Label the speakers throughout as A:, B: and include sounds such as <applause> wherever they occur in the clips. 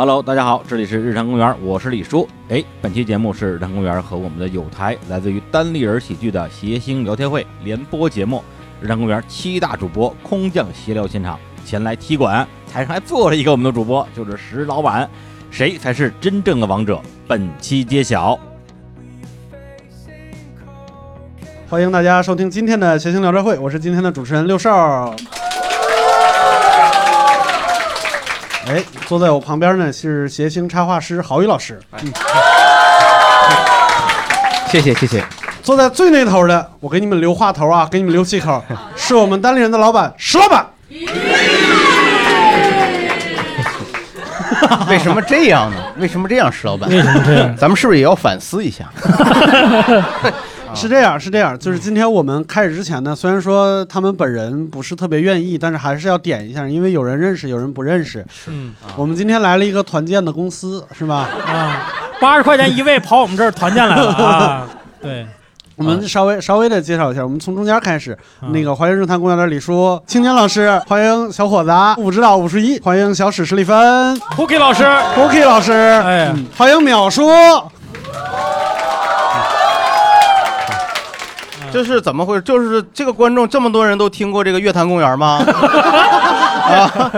A: Hello，大家好，这里是日坛公园，我是李叔。哎，本期节目是日坛公园和我们的友台来自于单立人喜剧的谐星聊天会联播节目。日坛公园七大主播空降闲聊现场前来踢馆，台上还坐着一个我们的主播，就是石老板。谁才是真正的王者？本期揭晓。
B: 欢迎大家收听今天的谐星聊天会，我是今天的主持人六少。哎，坐在我旁边呢是谐星插画师郝宇老师。嗯，
C: 谢谢谢谢。
B: 坐在最那头的，我给你们留话头啊，给你们留气口，是我们单立人的老板石老板。<laughs>
C: 为什么这样呢？为什么这样，石老板？
D: 为什么这样？
C: 咱们是不是也要反思一下？<laughs>
B: 是这样，是这样，就是今天我们开始之前呢，虽然说他们本人不是特别愿意，但是还是要点一下，因为有人认识，有人不认识。
D: 嗯。
B: 我们今天来了一个团建的公司，是吧？
D: 啊，八十块钱一位跑我们这儿团建来了啊！<laughs> 对，
B: 我们稍微稍微的介绍一下，我们从中间开始。
D: 嗯
B: 那个欢迎日坛公园的李叔、青年老师，<laughs> 欢迎小伙子不知道五十一，欢迎小史史蒂芬
D: Cookie 老师
B: ，，Cookie 老师，
D: 哎
B: 嗯欢迎淼叔。
C: 这是怎么回事？就是这个观众这么多人都听过这个乐坛公园吗？啊，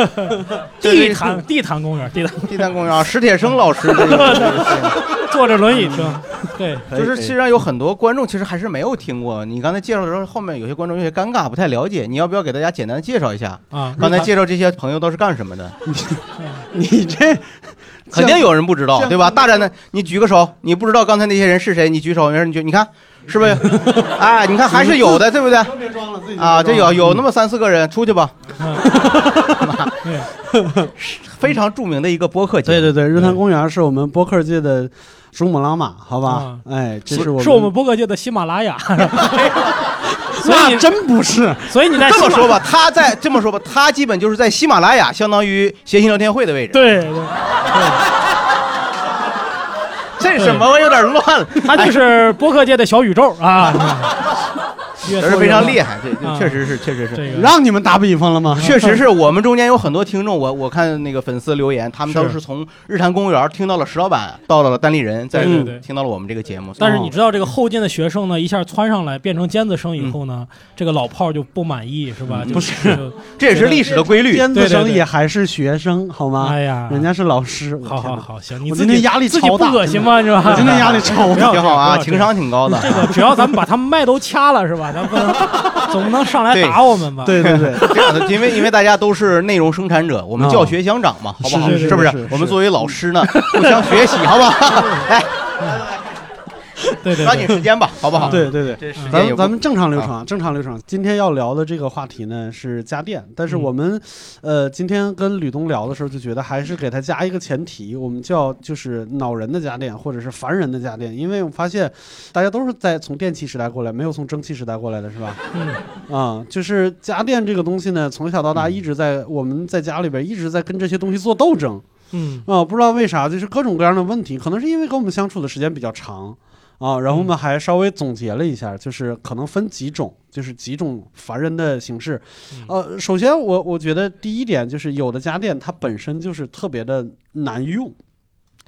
C: <laughs>
D: 地坛地坛公园，地坛
C: 地坛公园，史铁生老师这个，<laughs>
D: 坐着轮椅听，对，<laughs>
C: 就是实际上有很多观众其实还是没有听过。你刚才介绍的时候，后面有些观众有些尴尬，不太了解。你要不要给大家简单介绍一下？
D: 啊，
C: 刚才介绍这些朋友都是干什么的？
B: 你这
C: 肯定有人不知道，对吧？大战的，你举个手，你不知道刚才那些人是谁，你举手，没事，你就你看，是不是？<laughs> 哎，你看还是有的，对不对？啊，这有有那么三四个人，出去吧。<laughs> 非常著名的一个播客节目，
B: 对对对，日坛公园是我们播客界的珠穆朗玛，好吧？哎，这是我
D: 是我们播客界的喜马拉雅，<laughs> 所以
B: 真不是，
D: 所以你在
C: 这么说吧，他在这么说吧，他基本就是在喜马拉雅，相当于谐星聊天会的位置。
D: 对对，
C: 这什么？我有点乱了。
D: 他就是播客界的小宇宙啊，<laughs> 越
C: 这是非常厉害，这确实是，确实是。
B: 让你们打比方了吗？
C: 确实是 <laughs> 我们中间有很多听众，我我看那个粉丝留言，他们都是从日坛公园听到了石老板，到了单立人，再
D: 对对对
C: 听到了我们这个节目。
D: 但是你知道这个后进的学生呢，一下窜上来变成尖子生以后呢，这个老炮儿就不满意是吧？
C: 不
D: 是，<laughs>
C: 这也是历史的规律。
B: 尖子生也还是学生，好吗？
D: 哎呀，
B: 人家是老师。我
D: 好好好，行，你
B: 今天压力超大
D: 恶心吗？是吧？
B: 我今天压力超大。
C: 挺好啊，情商挺高的。
D: 这个只要咱们把他们麦都掐了是吧？咱不能总不能上来打我们吧？
B: 对对对，
C: 这样的，因为因为大家都是内容生产者，我们教学相长嘛，好不好？
B: 是是
C: 不是
B: 是是？
C: 我们作为老师呢，互相学习，好不好？来，<laughs>
D: 对对
C: 抓紧，时间吧，好不好？
B: 对对对。咱们咱们正常流程，啊，正常流程。今天要聊的这个话题呢是家电，但是
D: 嗯
B: 我们，呃，今天跟吕东聊的时候就觉得还是给他加一个前提，我们叫就是恼人的家电或者是烦人的家电，因为我发现大家都是在从电器时代过来，没有从蒸汽时代过来的是吧？
D: 嗯，<laughs>
B: 啊、就是家电这个东西呢，从小到大一直在我们在家里边一直在跟这些东西做斗争。
D: 嗯
B: 啊、不知道为啥，就是各种各样的问题，可能是因为跟我们相处的时间比较长啊。然后我们还稍微总结了一下，就是可能分几种，就是几种烦人的形式。呃，首先我我觉得第一点就是有的家电它本身就是特别的难用。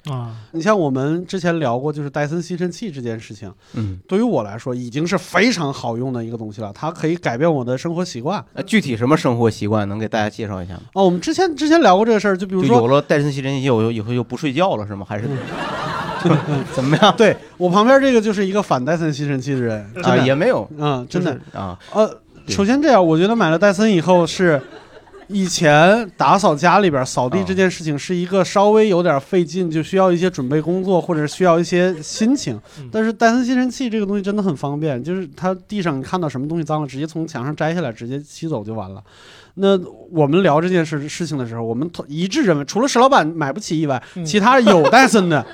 D: 啊，
B: 你像我们之前聊过，就是戴森吸尘器这件事情，
C: 嗯，
B: 对于我来说已经是非常好用的一个东西了，它可以改变我的生活习惯。
C: 呃具体什么生活习惯能给大家介绍一下吗？
B: 哦，我们之前之前聊过这个事儿，就比如说
C: 有了戴森吸尘器，我以后就不睡觉了是吗？还是 <laughs> 怎么样？
B: 对我旁边这个就是一个反戴森吸尘器的人，真
C: 啊，也没有，
B: 嗯，真的
C: 就，是啊，
B: 呃，首先这样，我觉得买了戴森以后是，以前打扫家里边扫地
C: 哦
B: 这件事情是一个稍微有点费劲，就需要一些准备工作或者需要一些心情
D: 嗯。
B: 但是戴森吸尘器这个东西真的很方便，就是它地上你看到什么东西脏了，直接从墙上摘下来，直接吸走就完了。那我们聊这件事事情的时候，我们一致认为，除了石老板买不起以外，
D: 嗯
B: 其他有戴森的。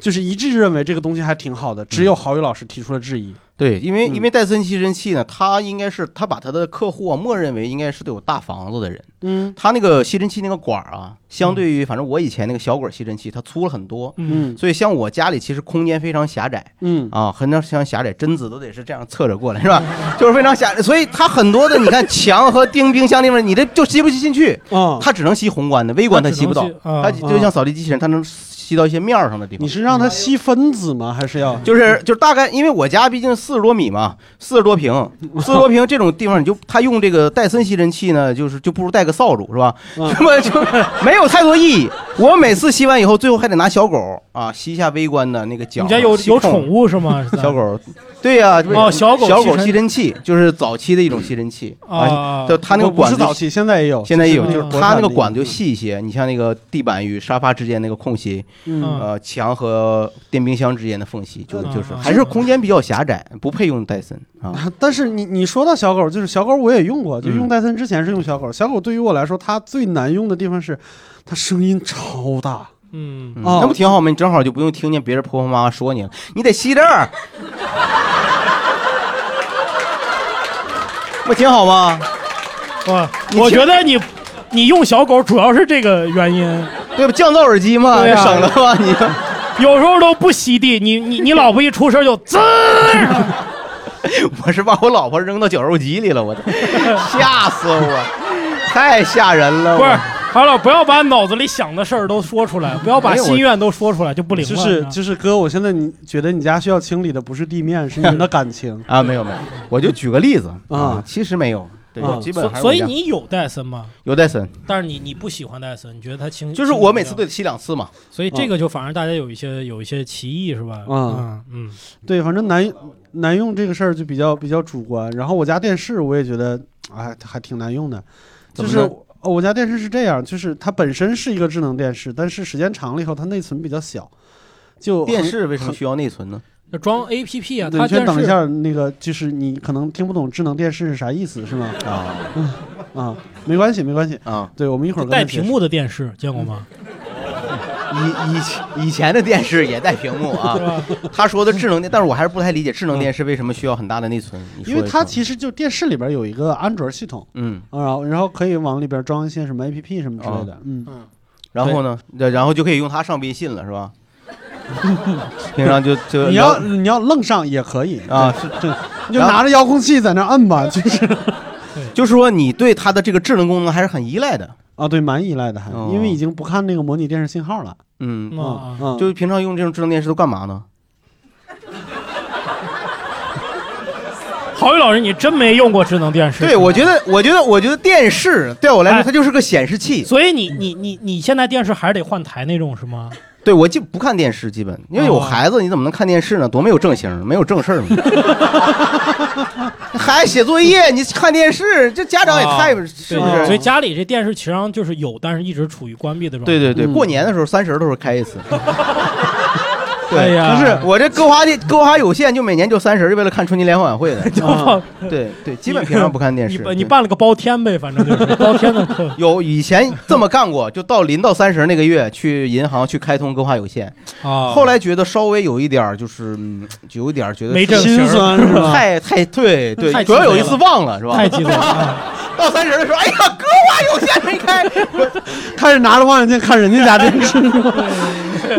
B: 就是一致认为这个东西还挺好的，只有郝宇老师提出了质疑。
C: 对，因为
B: 嗯。
C: 因为戴森吸尘器呢，它应该是他把他的客户啊，默认为应该是都有大房子的人。
B: 嗯。
C: 他那个吸尘器那个管儿啊，相对于反正我以前那个小管吸尘器，它粗了很多。
B: 嗯。
C: 所以像我家里其实空间非常狭窄。
B: 嗯。
C: 啊，很常像狭窄，贞子都得是这样侧着过来是吧？<laughs> 就是非常狭窄，所以它很多的你看墙和钉冰箱地方，你这就吸不吸进去，
B: 啊，
C: 它只能吸宏观的，微观它吸不到。
D: 它
C: 就像扫地机器人，它能吸到一些面儿上的地方
B: 你。是让它吸分子吗？还是要？<laughs>
C: 就是就是大概，因为我家毕竟四十多米嘛，四十多平，<laughs> 四十多平这种地方，你就他用这个戴森吸尘器呢，就是就不如带个扫帚是吧？<laughs>
B: 嗯
C: 那么就没有太多意义。我每次吸完以后，最后还得拿小狗啊吸一下微观的那个角。
D: 你家有有宠物是吗？
C: 小狗，对呀、
D: 哦小狗
C: 小狗
D: 吸尘
C: 器就是早期的一种吸尘器
D: 啊
C: 就它那个管子
B: 是早期，现在也有，
C: 现在也有，
B: 就
C: 就是是它那个管子就细一些。你像那个地板与沙发之间那个空隙，
B: 嗯
C: 呃，墙和电冰箱之间的缝隙，就就是还是空间比较狭窄，不配用戴森啊。
B: 啊 <laughs> 但是你你说到小狗，就是小狗我也用过，就
C: 嗯
B: 用戴森之前是用小狗。小狗对于我来说，它最难用的地方是它声音超大。
D: 嗯，
C: 嗯
B: 哦
C: 那不挺好吗？你正好就不用听见别人婆婆妈妈说你了，你得吸这儿，<laughs> 不挺好吗？
D: 哇，我觉得你你用小狗主要是这个原因，
C: 对吧？降噪耳机嘛，
D: 对呀
C: 省了吧你。
D: 有时候都不吸地，你你你老婆一出声就滋，<laughs>
C: 我是把我老婆扔到绞肉机里了，我的，吓死我，太吓人了。
D: 不是
C: 我。
D: 好了，不要把脑子里想的事儿都说出来，不要把心愿都说出来，就不灵了。
B: 就是就是哥，我现在你觉得你家需要清理的不是地面，是你们的感情
C: 啊，没有没有，我就举个例子
B: 啊
C: 啊，其实没有，对
B: 啊，
C: 基本
D: 所所以你有戴森吗？
C: 有戴森，
D: 但是你你不喜欢戴森，你觉得它轻，
C: 就是我每次都得吸两次嘛。
D: 所以这个就反而大家有一些有一些歧义是吧？
B: 嗯
D: 嗯嗯，
B: 对，反正难难用这个事儿就比较比较主观。然后我家电视我也觉得，哎，还挺难用的。就是
C: 呢
B: 哦我家电视是这样，就是它本身是一个智能电视，但是时间长了以后，它内存比较小。就
C: 电
B: 很
C: 视为什么需要内存呢？
D: 那装 A P P 啊，
B: 你先等一下，那个就是你可能听不懂智能电视是啥意思，是吗？
C: 啊 <laughs>
B: 啊，没关系，没关系。
C: 啊，
B: 对，我们一会儿
D: 带屏幕的电视见过吗？
C: 以以前以前的电视也带屏幕啊？<laughs> 他说的智能电，但是我还是不太理解智能电视为什么需要很大的内存。
B: 因为它其实就电视里边有一个安卓系统
C: 嗯，
B: 啊，然后然后可以往里边装一些什么 APP 什么之类的。嗯，
C: 然后呢，然后就可以用它上微信了，是吧？<laughs> 平常就就
B: 你要你要愣上也可以
C: 啊，
B: 对，对你就拿着遥控器在那摁吧，就是 <laughs>
C: 就是说你对它的这个智能功能还是很依赖的。
B: 啊，对，蛮依赖的还，
C: 哦
B: 因为已经不看那个模拟电视信号了。
C: 嗯，
D: 啊啊
B: 嗯，
C: 就是平常用这种智能电视都干嘛呢？<laughs>
D: 郝宇老师，你真没用过智能电视？
C: 对，我觉得，我觉得，我觉得电视对我来说，
D: 哎
C: 它就是个显示器。
D: 所以你你你你现在电视还是得换台那种是吗？
C: 对我就不看电视，基本因为有
D: 哦
C: 孩子，你怎么能看电视呢？多没有正形，没有正事儿嘛。<laughs> 孩子写作业，你看电视，这家长也太
D: 啊
C: 是不是？
D: 所以家里这电视实际上就是有，但是一直处于关闭的状态。
C: 对对对，
B: 嗯
C: 过年的时候三十儿的时候开一次。对，<laughs>
D: 哎呀，
C: 不是我这歌华的歌华有线，就每年就三十，就为了看春节联欢晚会的。<laughs>
D: 啊
C: 对对，<laughs> 基本平常不看电视。
D: 你办
C: 对
D: 你办了个包天呗，反正就是包天的课。
C: 有以前这么干过，就到临到三十那个月去银行去开通歌华有线，
D: 啊，
C: 后来觉得稍微有一点儿就是，嗯就有一点儿觉得
D: 没正形
B: 心酸是吧？
C: 太太对对，主要有一次忘了是吧？
D: 太激动了啊！
C: 到三十的时候，哎呀，歌华有线没开，
B: 开始拿着望远镜看人家家电视，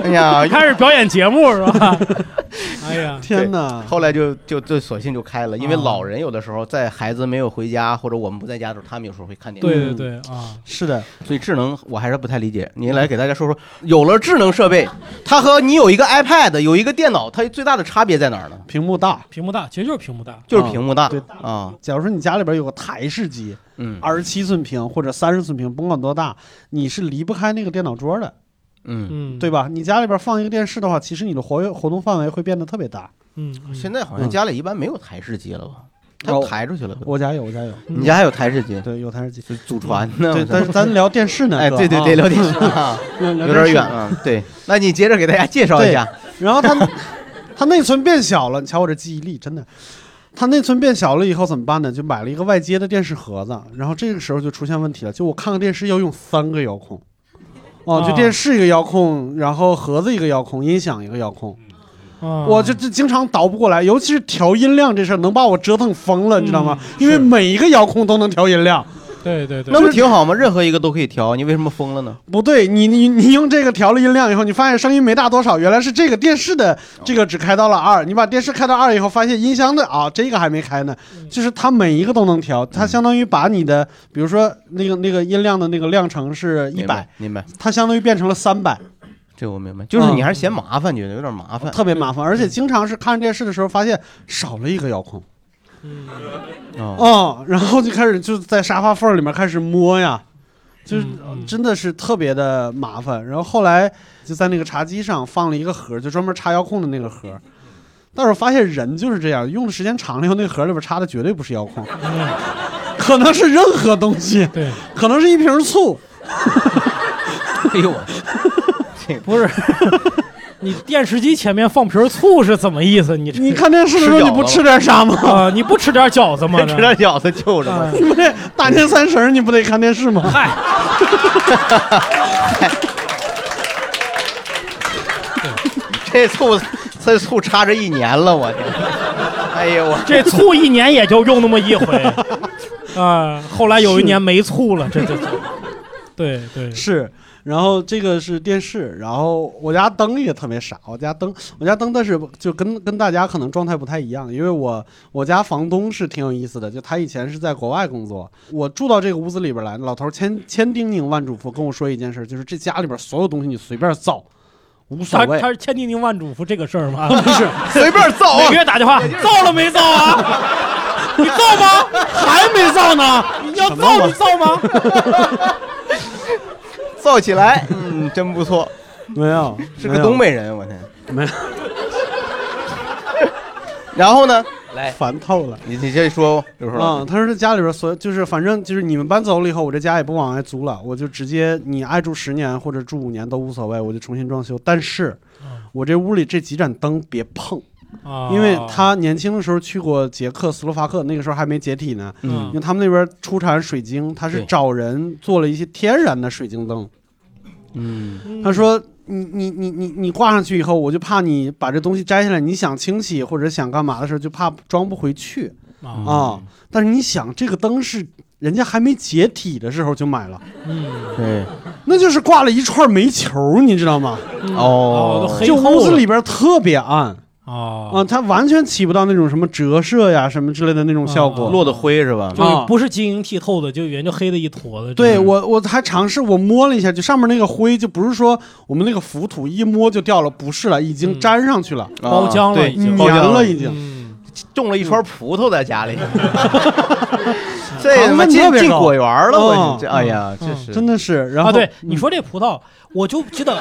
C: 哎呀，<laughs>
D: 开始表演节目是吧？<laughs> 哎呀，
B: 天哪！
C: 后来就就就索性就开了，因为
D: 啊
C: 老人有的时候在孩子没有回家或者我们不在家的时候，他们有时候会看电视。
D: 对对对啊，
B: 是的，
C: 所以智能我还是不太理解。您来给大家说说，有了智能设备，它和你有一个 iPad、有一个电脑，它最大的差别在哪儿呢？
B: 屏幕大。
D: 屏幕大，其实就是屏幕大。
C: 就是屏幕大
B: 对
C: 啊，
B: 假如说你家里边有个台式机，
C: 嗯
B: 二十七寸屏或者三十寸屏，甭管多大，你是离不开那个电脑桌的，
C: 嗯。
D: 嗯，
B: 对吧？你家里边放一个电视的话，其实你的活跃活动范围会变得特别大。
D: 嗯，嗯，
C: 现在好像家里一般没有台式机了吧？它
B: 哦
C: 抬出去了。
B: 我家有，我家有，
C: 你家还有台式机？
B: 对，有台式机。
C: 就祖传的？
B: 对，但是咱聊电视呢，
C: 哎，对对对，
B: 啊
C: 聊电视啊，<laughs>
B: 有
C: 有点远。了。对，那你接着给大家介绍一下。
B: 然后它它内存变小了，你瞧我这记忆力真的。它内存变小了以后怎么办呢？就买了一个外接的电视盒子，然后这个时候就出现问题了，就我看个电视要用三个遥控，哦，就
D: 啊
B: 电视一个遥控，然后盒子一个遥控，音响一个遥控，
D: 啊
B: 我就就经常倒不过来，尤其是调音量这事儿，能把我折腾疯了，你知道吗？因为每一个遥控都能调音量。
D: 对对对
C: 那不挺好吗？任何一个都可以调，你为什么疯了呢？
B: 不对，你你你用这个调了音量以后，你发现声音没大多少，原来是这个电视的这个只开到了二，你把电视开到二以后，发现音箱的啊这个还没开呢，就是它每一个都能调，它相当于把你的，比如说那个那个音量的那个量程是一百
C: 明白，，明白，
B: 它相当于变成了三百，
C: 这我明白。就是你还是嫌麻烦，觉得有点麻烦。
B: 特别麻烦，而且经常是看电视的时候发现少了一个遥控。
C: 哦，
B: 哦，然后就开始就在沙发缝里面开始摸呀，就是
D: 嗯嗯
B: 真的是特别的麻烦。然后后来就在那个茶几上放了一个盒，就专门插遥控的那个盒。但是我发现人就是这样，用的时间长了以后，那个盒里边插的绝对不是遥控，
D: 嗯
B: 可能是任何东西，
D: 对，
B: 可能是一瓶醋。
C: 哎呦我，
D: 不是。你电视机前面放瓶醋是怎么意思？你
B: 你看电视的时候你不吃点啥吗？
D: 啊，你不吃点饺子吗？<laughs>
C: 吃点饺子就着
B: 你不得大年三十你不得看电视吗？
D: 嗨，<laughs>
C: 这醋，这醋插着一年了，我天！哎呦我，
D: 这醋一年也就用那么一回 <laughs> 啊。后来有一年没醋了，这这这，对对，
B: 是，然后这个是电视，然后我家灯也特别傻，我家灯，我家灯但是就跟跟大家可能状态不太一样，因为我我家房东是挺有意思的，就他以前是在国外工作，我住到这个屋子里边来，老头千千叮咛万嘱咐跟我说一件事，就是这家里边所有东西你随便造，无所谓
D: 他他，是千叮咛万嘱咐这个事儿吗？<laughs>
B: 不是
C: 随便造啊
D: 每个！月打电话，造了没造啊？<laughs> 你造吗？
B: 还没造呢，
D: 你要造你造吗？
C: 造起来，嗯，真不错，
B: 没有，
C: 是个东北人，我天。
B: 没有，<laughs>
C: 然后呢？来，
B: 烦透了。
C: 你你这说，刘叔老
B: 啊、他说这家里边所就是反正就是你们搬走了以后，我这家也不往外租了，我就直接你爱住十年或者住五年都无所谓，我就重新装修。但是
D: 嗯，
B: 我这屋里这几盏灯别碰，
D: 啊。
B: 因为他年轻的时候去过捷克斯洛伐克，那个时候还没解体呢。
D: 嗯。
B: 因为他们那边出产水晶，他是找人做了一些天然的水晶灯。
C: 嗯，
B: 他说：“你你你你你挂上去以后，我就怕你把这东西摘下来，你想清洗或者想干嘛的时候，就怕装不回去。
D: 啊。
B: 啊。但是你想，这个灯是人家还没解体的时候就买了，
D: 嗯。
C: 对，
B: 那就是挂了一串煤球，你知道吗？
C: 哦。
B: 就屋子里边特别暗
D: 啊
B: 啊，它完全起不到那种什么折射呀什么之类的那种效果。
D: 啊
C: 落的灰是吧？
D: 就
B: 啊
D: 不是晶莹剔透的，就原就黑的一坨的。
B: 对我我还尝试我摸了一下，就上面那个灰就不是说我们那个浮土一摸就掉了，不是了，已经
D: 嗯
B: 粘上去了，
D: 包浆了
C: 对
D: 已经
B: 粘了已经。
D: 嗯，
C: 种了一串葡萄在家里，<laughs> <laughs> 这他
B: 糖
C: 妈进进果园了，我
B: 嗯
C: 这哎呀，
D: 嗯
C: 这是
B: 真的是。然后
D: 啊，对，
B: 嗯
D: 你说这葡萄，我就记得，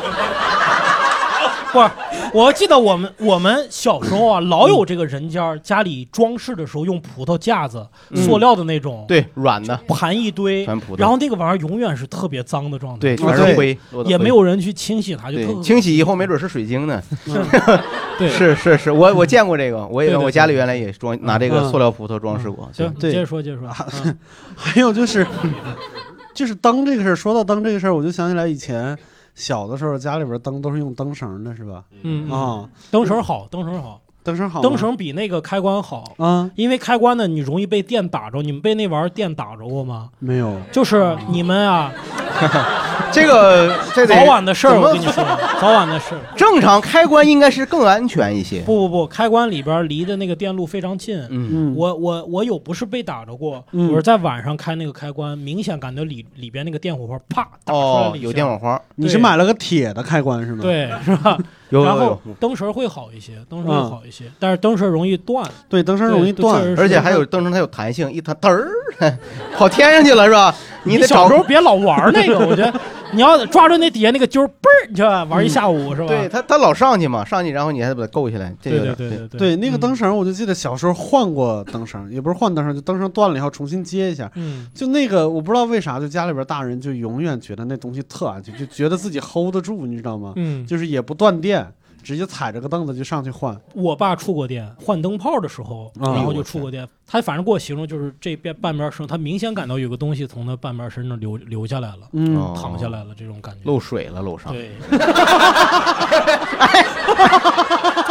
D: 不是，我记得我们我们小时候啊，老有这个人家家里装饰的时候用葡萄架子，
C: 嗯
D: 塑料的那种，
C: 对软的，
D: 盘一堆，
C: 全葡萄，
D: 然后那个玩意儿永远是特别脏的状态，
C: 对，
B: 啊
C: 全是灰，落的
D: 也
C: 灰
D: 没有人去清洗它，就
C: 对清洗以后没准是水晶呢。<laughs>
D: 对。
C: 是是是，我我见过这个，我也我家里原来也装拿这个
B: 嗯
C: 塑料葡萄装饰过。
D: 行，
B: 对
D: 接着说，接着说。<laughs> 嗯
B: 还有就是，<laughs> 就是灯这个事儿。说到灯这个事儿，我就想起来以前小的时候，家里边灯都是用灯绳的，是吧？
D: 嗯，嗯。
B: 啊，
D: 灯绳好，灯绳好，
B: 灯绳好，
D: 灯绳比那个开关好，
B: 啊
D: 因为开关呢，你容易被电打着。你们被那玩意儿电打着过吗？
B: 没有，
D: 就是你们啊，<laughs>
C: 这个这
D: 早晚的事儿，我跟你说，早晚的事儿。
C: 正常开关应该是更安全一些。
D: 不不不，开关里边离的那个电路非常近。
C: 嗯，
B: 嗯，
D: 我我我有不是被打着过，
B: 嗯
D: 我是在晚上开那个开关，明显感觉里里边那个电火花啪打出来
C: 有电火花，
B: 你是买了个铁的开关是吗？
D: 对，是吧？然后灯绳会好一些，灯绳会
B: 嗯。
D: 好一些，但是灯绳容易断，
B: 对，灯绳容易断
C: 而且还有灯绳它有弹性，一弹嘚儿 <laughs> 跑天上去了是吧？你得找
D: 小时候别老玩那个，我觉得你要抓住那底下那个揪儿，嘣儿，你就玩一下午是吧？
C: 对他，他老上去嘛，上去然后你还得把它够下来，这
D: 对对对对
B: 对，那个灯
D: 绳，
B: 我就记得小时候换过灯绳，也不是换灯绳，就灯绳断了以后重新接一下。
D: 嗯，
B: 就那个，我不知道为啥，就家里边大人就永远觉得那东西特安全，就觉得自己 hold 得住，你知道吗？
D: 嗯
B: 就是也不断电。直接踩着个凳子就上去换。
D: 我爸触过电，换灯泡的时候，
B: 啊
D: 然后就触过电。他反正给我形容就是这边半边身，他明显感到有个东西从他半边身上流流下来了，
B: 嗯，
C: 哦
D: 淌下来了这种感觉。
C: 漏水了楼上。
D: 对，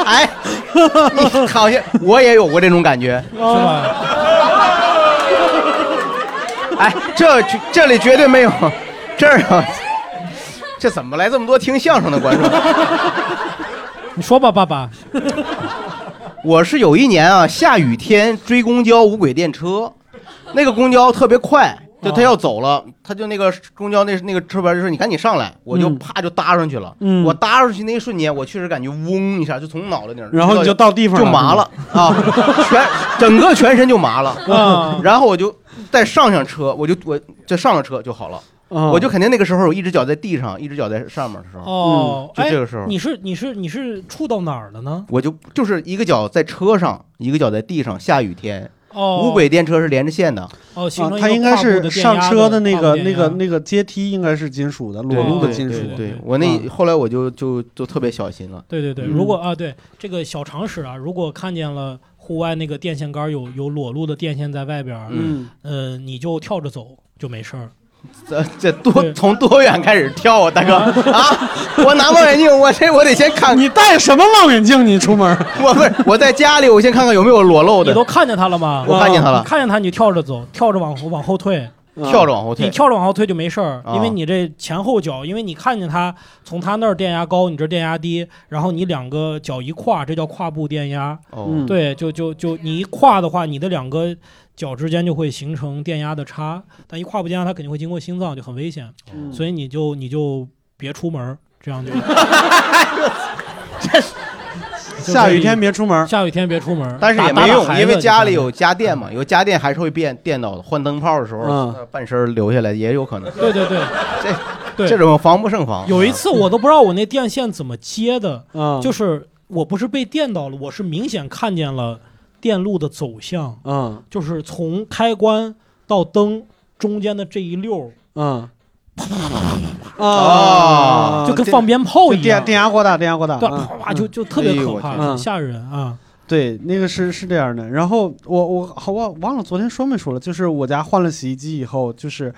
C: 哎，你好像我也有过这种感觉。<laughs>
D: 是吧？
C: 哎，这这里绝对没有，这儿啊，<laughs> 这怎么来这么多听相声的观众？
D: 你说吧，爸爸。<laughs>
C: 我是有一年啊，下雨天追公交无轨电车，那个公交特别快，就他要走了，他就那个公交那那个车牌就说你赶紧上来，我就
B: 嗯
C: 啪就搭上去了。
B: 嗯
C: 我搭上去那一瞬间，我确实感觉嗡一下，就从脑袋顶儿，
B: 然后你就到地方
C: 就麻了啊，全整个全身就麻了。
D: 啊，<laughs>
C: 然后我就再上上车，我就我再上了车就好了。
B: 啊
C: 我就肯定那个时候有一只脚在地上，一只脚在上面的时候，
D: 哦，哎
C: 就这个时候
D: 你是你是你是触到哪儿了呢？
C: 我就就是一个脚在车上，一个脚在地上。下雨天，
D: 哦，
C: 无轨电车是连着线的。
D: 哦，形
B: 啊
D: 成，一
B: 它应该
D: 跨步
B: 是上
D: 的电压
B: 车的那
D: 跨步电
B: 个那个
D: 压
B: 那个阶梯应该是金属的，裸露的金属。
C: 对对
D: 对
C: 我那
B: 嗯
C: 后来我就就就特别小心了。
D: 对对对，
B: 嗯
D: 如果啊，对这个小常识啊，如果看见了户外那个电线杆有有裸露的电线在外边儿，
B: 嗯，
D: 呃，你就跳着走就没事儿。
C: 这这多从多远开始跳啊，大哥 <laughs> 啊！我拿望远镜，我这我得先看，
B: 你带什么望远镜？你出门？<laughs>
C: 我不是我在家里，我先看看有没有裸露的
D: 你都，看见他了吗？
C: 我看见他了，
D: 看见他，你跳着走，跳着往往后退，
C: 跳着往后
D: 你。跳着往后退就没事儿，
C: 啊。
D: 因为你这前后脚，因为你看见他从他那儿电压高，你这电压低，然后你两个脚一跨，这叫跨步电压。
C: 哦。
B: 嗯，
D: 对，就就就你一跨的话，你的两个脚之间就会形成电压的差，但一跨步电压它肯定会经过心脏，就很危险，
B: 嗯。
D: 所以你就你就别出门儿，这样就 <laughs>
B: 下雨天别出门。
D: 下雨天别出门，
C: 但是也没用，因为家里有家电嘛，有家电还是会变电到的。换灯泡的时候，半身儿留下来也有可能。
D: 对对对 <laughs>
C: 这
D: 对，
C: 这种防不胜防。
D: 有一次我都不知道我那电线怎么接的，
B: 嗯，
D: 就是我不是被电到了，我是明显看见了电路的走向，
B: 嗯
D: 就是从开关到灯中间的这一溜儿，
B: 嗯
C: 啊
D: 就跟放鞭炮一样，
B: 电电压过大，电压过大。
D: 对，
B: 嗯
D: 啪啪就就特别可怕，很吓人啊！
B: 对，那个是是这样的。然后我我好我忘了昨天说没说了，就是我家换了洗衣机以后，就是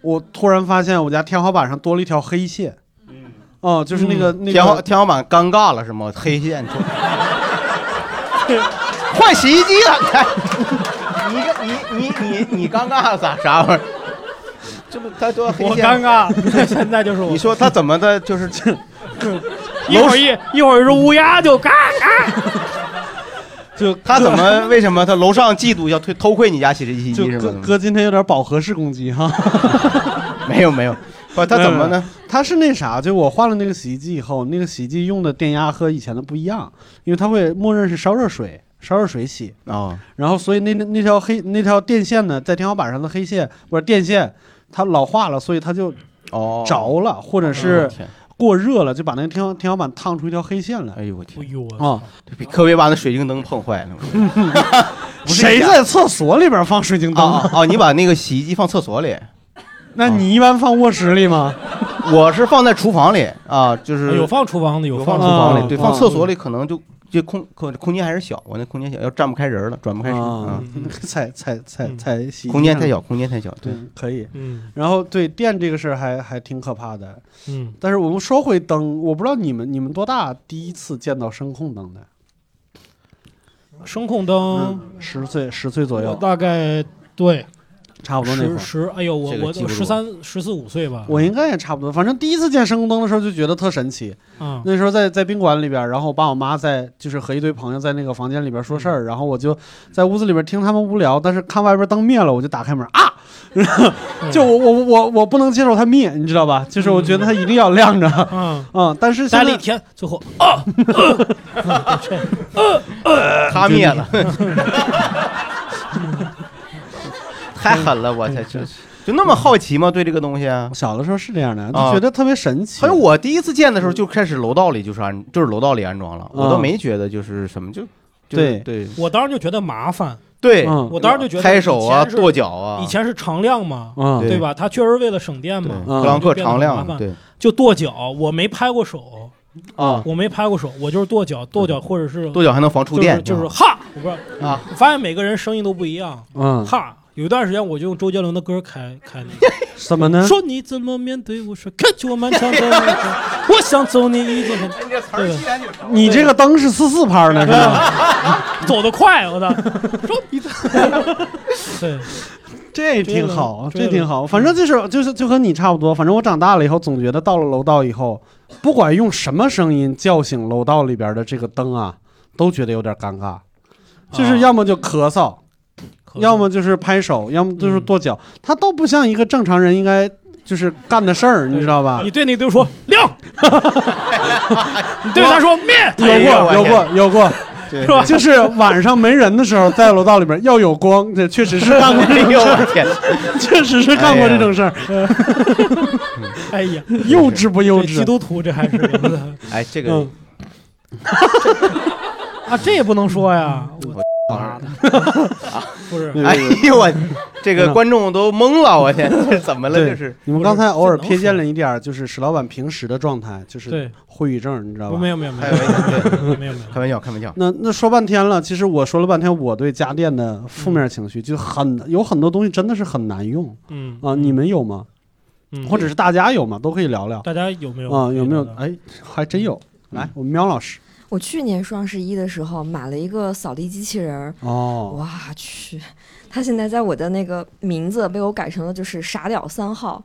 B: 我突然发现我家天花板上多了一条黑线。嗯哦，就是那个、那
C: 天花
B: 个
C: 天花板尴尬了是吗？黑线出，<laughs> 换洗衣机了，看，<laughs> 你你你你你尴尬了咋啥玩意儿？这不他多黑
D: 我
C: 线？
D: 尴尬，现在就是我
C: 你说他怎么的？就是 <laughs>
D: 一会儿一一会儿是乌鸦就嘎嘎，<laughs>
B: 就
C: 他怎么为什么他楼上嫉妒要推偷窥你家洗衣
B: 就
C: 机是吗？
B: 哥哥今天有点饱和式攻击哈。<laughs>
C: 没有没有，不他怎么呢？
B: 他是那啥，就我换了那个洗衣机以后，那个洗衣机用的电压和以前的不一样，因为它会默认是烧热水，烧热水洗，
C: 啊，
B: 然后所以那那那条黑那条电线呢，在天花板上的黑线不是电线，它老化了，所以它就
C: 哦，
B: 着了，或者是过热了，就把那个天花天花板烫出一条黑线来。
C: 哎呦我天
D: 哎，呦我
B: 啊
D: 操！
C: 可别把那水晶灯碰坏了。<laughs>
B: 谁在厕所里边放水晶灯？
C: 啊哦哦，你把那个洗衣机放厕所里，
B: 那你一般放卧室里吗？
C: 我是放在厨房里啊，就是
D: 有放厨房的，
C: 有
D: 放
C: 放厨房里，
B: 啊
C: 对，
B: 啊
C: 放厕所里可能就就空空空间还是小，我那空间小，要站不开人了，转不开身
B: 啊踩踩踩
D: 嗯
B: 踩洗衣
C: 空间太小，空间太小，对
B: 对，，可以。
D: 嗯
B: 然后对电这个事儿还还挺可怕的。
D: 嗯，
B: 但是我们说回灯，我不知道你们你们多大第一次见到声控灯的？
D: 声控灯
B: 嗯，十岁十岁左右，
D: 大概对
B: 差不多那会儿。
D: 十十，哎呦，我我
C: 这个记不住。
D: 十三十四五岁吧，
B: 我应该也差不多，反正第一次见声控灯的时候就觉得特神奇。
D: 啊
B: 那时候在在宾馆里边，然后我爸我妈在就是和一堆朋友在那个房间里边说事
D: 嗯。
B: 儿，然后我就在屋子里边听他们无聊，但是看外边灯灭了，我就打开门啊，<laughs> 就我我我我不能接受它灭，你知道吧？就是我觉得它一定要亮着，
D: 嗯，<laughs>
B: 嗯，但是现在
D: 待了一天，最后啊 <laughs>
C: 他灭了，太狠了，我才就就那么好奇吗？对这个东西啊？
B: 小的时候是这样的，就
C: 啊
B: 觉得特别神奇。
C: 还有我第一次见的时候就开始楼道里就是安就是楼道里安装了，我都
B: 啊
C: 没觉得就是什么就就
B: 对。
C: 对。
D: 我当时就觉得麻烦，
C: 对，
B: 嗯。
D: 我当时就觉得
C: 拍手啊跺脚啊，
D: 以前是常亮嘛，
B: 嗯，
C: 对。
D: 对吧？它确实为了省电嘛，
B: 嗯。
C: 克朗克常亮对。
D: 就跺脚，我没拍过手，
C: 啊，
D: 我没拍过手，我就是跺脚，跺脚或者是
C: 跺脚还能防触电，
D: 就是就是哈，我不知道
C: 啊，
D: 我发现每个人声音都不一样，
B: 嗯，
D: 哈。有一段时间我就用周杰伦的歌开开那个，<laughs>
B: 什么呢？
D: 说你怎么面对我说看起我漫长的路，<laughs> 我想走你一座山。这个
B: 你这个灯是四四拍呢是吧？<laughs>
D: 走得快，我操！说你对，
B: 这挺好，
D: 这个
B: 这挺好。反正就是就是就和你差不多。反正我长大了以后，总觉得到了楼道以后，不管用什么声音叫醒楼道里边的这个灯啊，都觉得有点尴尬。就是要么就咳嗽，要么就是拍手，要么就是跺脚，他都不像一个正常人应该就是干的事儿，你知道吧？
D: 你对那个说亮，<laughs> 你对他说灭，
B: 有过，有过，有过。
C: 是
D: 吧？
B: 就是晚上没人的时候，在楼道里边要有光，这确实是干过这种事儿，确实是干过这种事儿。
D: 哎呀，<laughs>
B: 幼稚不幼稚？
D: 这基督徒这还是 <laughs>
C: 哎，这个
B: 嗯，
D: 啊，这也不能说呀，我
C: 我
D: 妈的，<laughs> 不是。
C: 哎呦我，这个观众都懵了，我天，这怎么了？
B: 对
C: 这是？
B: 你们刚才偶尔瞥见了一点，就是史老板平时的状态，就是
D: 对，
B: 会语症，你知道吧？
D: 没？有没有没
C: 开
D: 有
C: 玩笑，对，<laughs>
D: 没有没有，
C: 开玩笑，开玩笑。
B: 那那说半天了，其实我说了半天，我对家电的负面情绪就很有很多东西真的是很难用
D: 嗯。
B: 啊，你们有吗？
D: 嗯，
B: 或者是大家有吗？都可以聊聊。
D: 大家有没有
B: 啊，有没有哎，还真有。来，我们喵老师
E: 我去年双十一的时候买了一个扫地机器人儿，
B: 哦，
E: 哇去，它现在在我的那个名字被我改成了就是傻屌三号，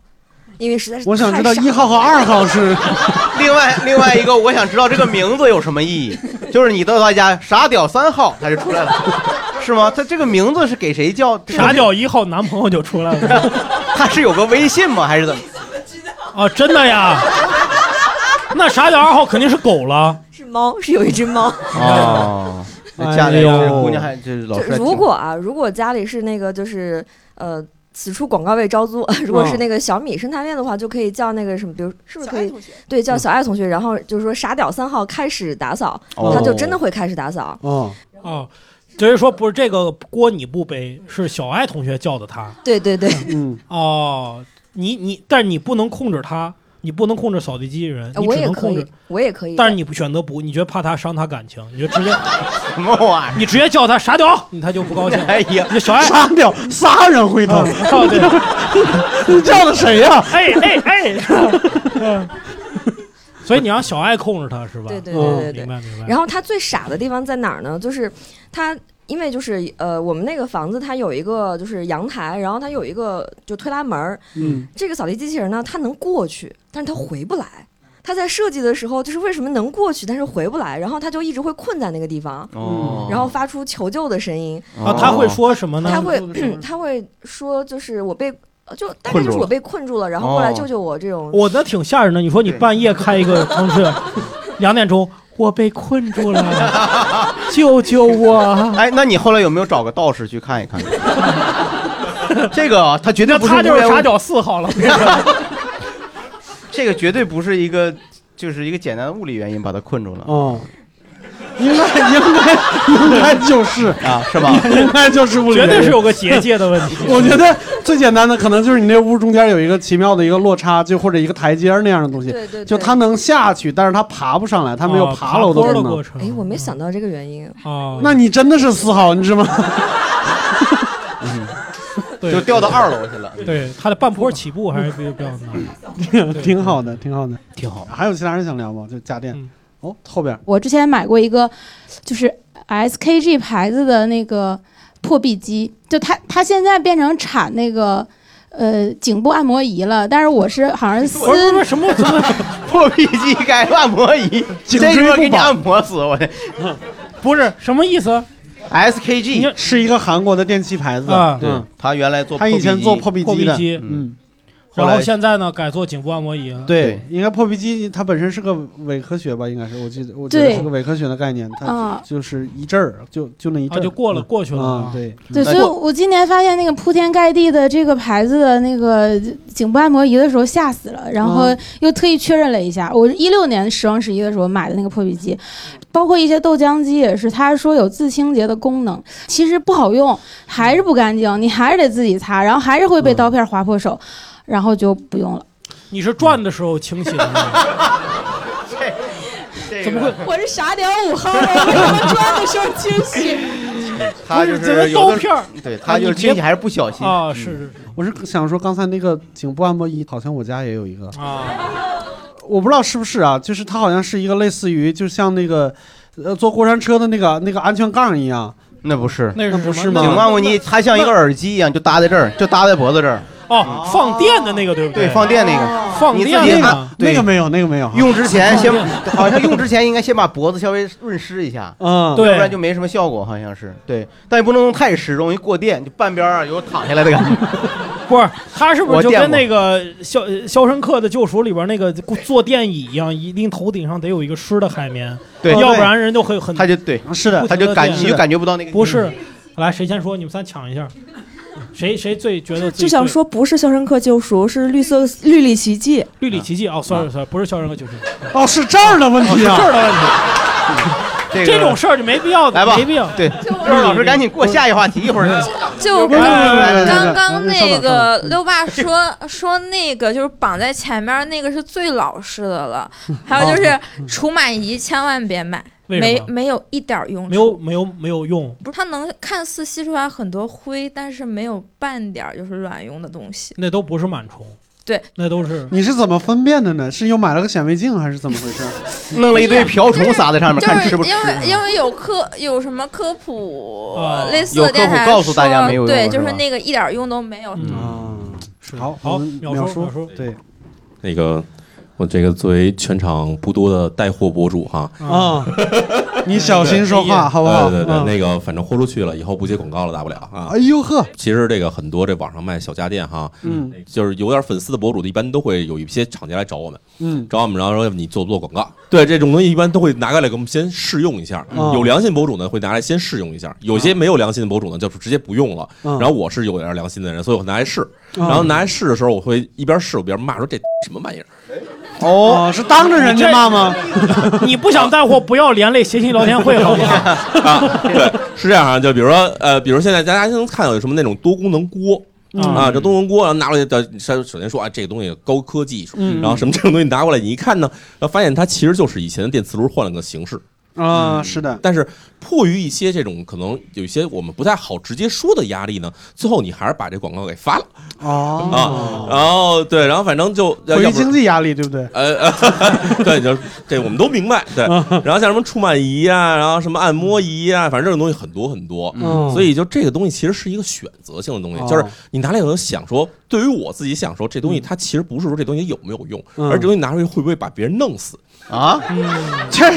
E: 因为实在是
B: 我想知道一号和二号是 <laughs>
C: 另外另外一个，我想知道这个名字有什么意义？就是你到他家傻屌三号，他就出来了，<laughs> 是吗？他这个名字是给谁叫？
D: 傻屌一号男朋友就出来了 <laughs>
C: 他是有个微信吗？还是怎么？
D: 啊，真的呀？那傻屌二号肯定是狗了，
E: 是猫，是有一只猫。
C: 哦，<laughs> 那家里有姑娘还这老
E: 就
C: 师还挺
E: 如果啊，如果家里是那个就是呃。此处广告位招租。<laughs> 如果是那个小米生态链的话，就可以叫那个什么，比如是不是可以对叫小爱同学，然后就是说傻屌三号开始打扫，
C: 哦
E: 他就真的会开始打扫。
B: 哦，
D: 哦，就是说不是这个锅你不背，是小爱同学叫的他。
E: 对对对，
B: 嗯，
D: 哦，你你，但是你不能控制他，你不能控制扫地机器人，你
E: 我也可以
D: 只能控制。，
E: 我也可以。
D: 但是你不选择不，你觉得怕他伤他感情，你就直接 <laughs>
C: 什么玩意儿？
D: 你直接叫他傻屌，他就不高兴。<laughs>
C: 哎呀，
D: 你就小爱，
B: 傻屌杀人回头，
D: 哦对，
B: 你叫的谁呀？<laughs>
D: 哎哎哎，所以你让小爱控制他是吧？
E: 对对
B: 嗯
E: 对对对
D: 明。白明白。
E: 然后他最傻的地方在哪儿呢？就是他，因为就是呃，我们那个房子它有一个就是阳台，然后它有一个就推拉门儿。
B: 嗯，
E: 这个扫地机器人呢，它能过去，但是他回不来。他在设计的时候，就是为什么能过去，但是回不来，然后他就一直会困在那个地方，
C: 哦，
E: 然后发出求救的声音。
D: 啊，他会说什么呢？
E: 他会他会说，就是我被呃就大概就是我被困住了，然后过来
C: 哦
E: 救救我这种。
D: 我的挺吓人的。你说你半夜开一个城市，<laughs> 两点钟，我被困住了，救救我！<laughs>
C: 哎，那你后来有没有找个道士去看一看？<laughs> 这个啊他绝对不是
D: 他就是
C: 无缘无
D: 傻屌四号了。
C: 这个绝对不是一个，就是一个简单的物理原因把他困住了
B: 哦，应该应该应该就是
C: 啊，是吧？
B: 应该就是物理
D: 绝，对是有个结界的问题。
B: 我觉得最简单的可能就是你那屋中间有一个奇妙的一个落差，就或者一个台阶那样的东西，
E: 对对对，
B: 就他能下去，但是他爬不上来，他没有
D: 啊
B: 爬楼的
D: 过程。
E: 哎，我没想到这个原因。
D: 哦，
B: 那你真的是四号，你知道吗？<laughs> <laughs>
D: 对
C: 就掉到二楼去了。
D: 对他的半坡起步还是比比较难，<laughs> 对
B: 挺好的，挺好的。
D: 挺好。
B: 还有其他人想聊吗？就家电
D: 嗯。
B: 哦，后边
F: 我之前买过一个，就是 SKG 牌子的那个破壁机，就它它现在变成产那个呃颈部按摩仪了，但是我是好像是
D: 不是不
F: 私
D: 是什么什么，<laughs>
C: 破壁机改按摩仪，
B: 颈
C: 这
B: 椎不保
C: 他妈给你按摩死我的。<laughs>
D: 不是什么意思
C: SKG
B: 是一个韩国的电器牌子，
D: 啊？
C: 对
B: 嗯，
C: 他原来做
B: 他以前做破
C: 壁
B: 壁机的，
D: 机，
B: 嗯，
D: 然后现在呢改做颈部按摩仪。
B: 对
C: 对，
B: 应该破壁机它本身是个伪科学吧？应该是，我记得我记得是个伪科学的概念，它
F: 啊。
B: 就是一阵儿，就就那一阵
D: 啊，
B: 儿
D: 就过了过去了
B: 啊，。对，
F: 对，所以我今年发现那个铺天盖地的这个牌子的那个颈部按摩仪的时候吓死了，然后
B: 嗯
F: 又特意确认了一下，我一六年双十一的时候买的那个破壁机，包括一些豆浆机也是，他说有自清洁的功能，其实不好用，还是不干净，你还是得自己擦，然后还是会被
B: 嗯
F: 刀片划破手，然后就不用了。
D: 你是转的时候清洗的吗？怎么会？
F: 我是傻屌五号，我为什么转的时候清洗？
C: 他就
D: 是刀片儿
C: 对他就是清洗还是不小心
D: 啊？是是
B: 我是想说，刚才那个颈部按摩仪，好像我家也有一个，
D: 啊，
B: 我不知道是不是啊，就是它好像是一个类似于，就像那个，呃，坐过山车的那个那个安全杠一样。
C: 那不是，
D: 那
B: 不是吗
C: 颈按摩仪它像一个耳机一样，就搭在这儿，就搭在脖子这儿。
D: 哦，放电的那个对不
C: 对，对放电那个，
D: 放电的
C: 对
B: 那个没有，那个没有。
C: 用之前先，好像用之前应该先把脖子稍微润湿一下，
B: 嗯，
D: 对
C: 要不然就没什么效果，好像是。对，但也不能用太湿，容易过电，就半边儿啊有躺下来的感觉。
D: 不是，他是不是就跟那个《肖肖申克的救赎》里边那个坐电椅一样，一定头顶上得有一个湿的海绵，
C: 对，
D: 要不然人就会很
C: 他就对，
B: 是的，
C: 他就感你就感觉不到那个。
D: 不是。来，谁先说？你们仨抢一下，谁谁最觉得自己最
G: 就想说不是《肖申克救赎》，是绿色绿里奇迹。
D: 绿里奇迹哦，sorry sorry，不是肖申克救赎，
B: 哦，是这儿的问题啊。
D: 这儿的问题，
C: 这个
D: 这种事儿就没必要，
C: 来吧
D: 没必要。
C: 对，肉老师赶紧过下一话题，一会儿
H: 就
B: 不是不是不是不是
H: 刚刚那个六爸说 <laughs> 说那个就是绑在前面那个是最老式的了，<laughs> 还有就是除螨仪千万别买，没？没有一点用处，
D: 没有没有没有用，
H: 不是它能看似吸出来很多灰，但是没有半点就是卵用的东西。
D: 那都不是螨虫。
H: 对，
D: 那都是
B: 你是怎么分辨的呢？是又买了个显微镜还是怎么回事？<laughs>
C: 弄了一堆瓢虫撒在上面，
H: 就是
C: 看吃不吃
H: 因。为因为有科有什么科普
D: 啊
H: 类似
C: 有科普
H: 的电台
C: 告诉大家没有用
H: 对，就是那个一点用都没有。
D: 嗯，
B: 好，
D: 好
B: 秒
D: 叔秒叔
B: 对
I: 那个我这个作为全场不多的带货博主哈，
B: 啊，<laughs> 你小心说话好不好？
I: 对对对，
B: 嗯
I: 那个反正豁出去了，以后不接广告了，大不了啊
B: 哎。呦呵，
I: 其实这个很多这网上卖小家电哈，
B: 嗯
I: 就是有点粉丝的博主的，一般都会有一些厂家来找我们，
B: 嗯
I: 找我们，然后说你做不做广告？对，这种东西一般都会拿过来给我们先试用一下。
B: 哦
I: 有良心博主呢，会拿来先试用一下；有些没有良心的博主呢，就是直接不用了。
B: 嗯
I: 然后我是有点良心的人，所以我拿来试。
B: 嗯
I: 然后拿来试的时候，我会一边试我一边骂说这什么玩意儿。
C: 哦，
B: 哦，是当着人家骂吗？
D: 你不想带货，不要连累谐星聊天会，好不好？<laughs>
I: 啊，对，是这样啊，就比如说，呃，比如现在大家能看到有什么那种多功能锅。
D: 嗯
I: 啊，这多功能锅，然后拿过来的，首首先说啊，这个东西高科技，
B: 嗯
I: 然后什么这种东西拿过来，你一看呢，然后发现它其实就是以前的电磁炉换了个形式，
B: 啊，是的，
I: 但是迫于一些这种可能有一些我们不太好直接说的压力呢，最后你还是把这广告给发了。
B: 哦。
I: 啊，然后对，然后反正就
B: 经济压力，对不对？
I: 呃，呃 <laughs> 对，就这我们都明白，对。然后像什么触满仪啊，然后什么按摩仪啊，反正这种东西很多很多。
B: 嗯，
I: 所以就这个东西其实是一个选择性的东西，
B: 哦。
I: 就是你拿来以后想说，对于我自己想说，这东西它其实不是说这东西有没有用，
B: 嗯。
I: 而这东西拿出去会不会把别人弄死，
C: 啊，
B: 这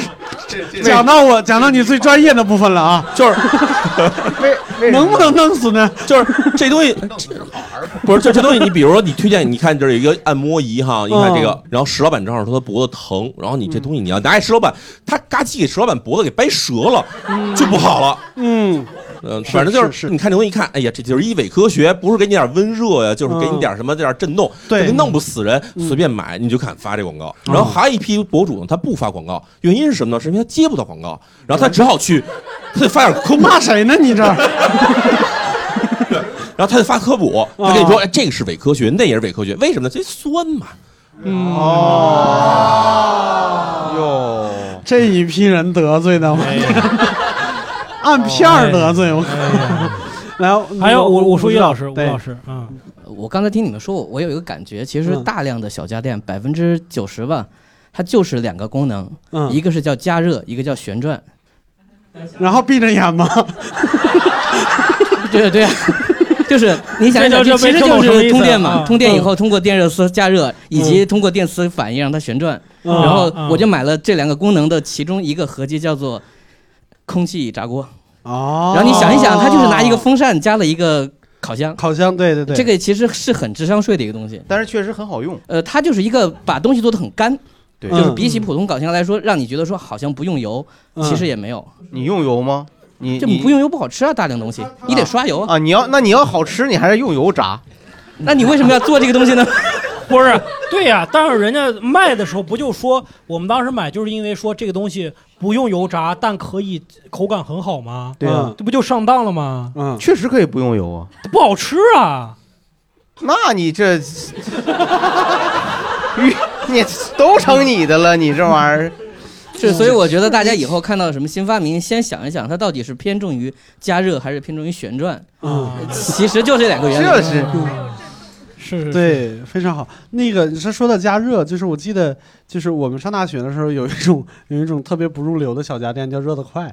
B: 讲到我讲到你最专业的部分了啊，
I: 就是
B: 能不能弄死呢？
I: 就是这东西不是这这东西，你比如说你推荐，你看这儿有一个按摩仪哈，你看这个
B: 嗯，
I: 然后石老板正好说他脖子疼，然后你这东西你要拿给石老板，他嘎叽给石老板脖子给掰折了，就不好了。
B: 嗯，
I: 嗯，反正就是你看这东西一看，哎呀，这就是一伪科学，不是给你点温热呀，就是给你点什么点震动，
B: 对
I: 弄不死人，
B: 嗯
I: 随便买你就看发这广告。然后还有一批博主呢，他不发广告，原因是什么呢？是因为他接不到广告，然后他只好去，他得发点科普，
B: 骂谁呢？你这 <laughs>
I: 然后他就发科普，他跟你说，哎，这个是伪科学，那也是伪科学，为什么呢？这酸嘛。
C: 哦哟，
B: 这一批人得罪的，
D: 哎呀
B: 按片儿得罪我。<laughs> 来，
D: 还有
B: 我
D: 武武术一老师，吴老师，嗯，
J: 我刚才听你们说，我我有一个感觉，其实
B: 嗯
J: 大量的小家电百分之九十吧，它就是两个功能，
B: 嗯
J: 一个是叫加热，一个叫旋转。<laughs>
B: 然后闭着眼吗？<laughs>
J: 对对啊，就是你想一想，其实就是通电嘛
D: 啊，
J: 通电以后通过电热丝加热，以及通过电磁反应让它旋转。
B: 嗯
J: 然后
D: 嗯
J: 我就买了这两个功能的其中一个合集，叫做空气炸锅。
B: 哦，
J: 然后你想一想，它就是拿一个风扇加了一个烤箱，
B: 烤箱，对对对，
J: 这个其实是很智商税的一个东西。
C: 但是确实很好用。
J: 呃，它就是一个把东西做的很干，
C: 对
J: 就是
B: 嗯
J: 比起普通烤箱来说，让你觉得说好像不用油，
B: 嗯
J: 其实也没有。
C: 你用油吗？你
J: 这
C: 你
J: 不用油不好吃啊，大量东西你得刷油啊。
C: 啊？你要那你要好吃，你还是用油炸。
J: 那你为什么要做这个东西呢？<laughs>
D: 不是，对呀、但是人家卖的时候不就说，我们当时买就是因为说这个东西不用油炸，但可以口感很好吗？
B: 对啊，
D: 这不就上当了吗？
B: 嗯，
C: 确实可以不用油啊。
D: 不好吃啊！
C: 那你这，<laughs> 你都成你的了，你这玩意儿，<laughs>
J: 是，所以我觉得大家以后看到什么新发明，先想一想，它到底是偏重于加热还是偏重于旋转？
B: 啊，
J: 其实就这两个原理。
C: 这是
D: 是是
B: 对，非常好。那个他说到加热，就是我记得，就是我们上大学的时候有一种有一种特别不入流的小家电叫热得快，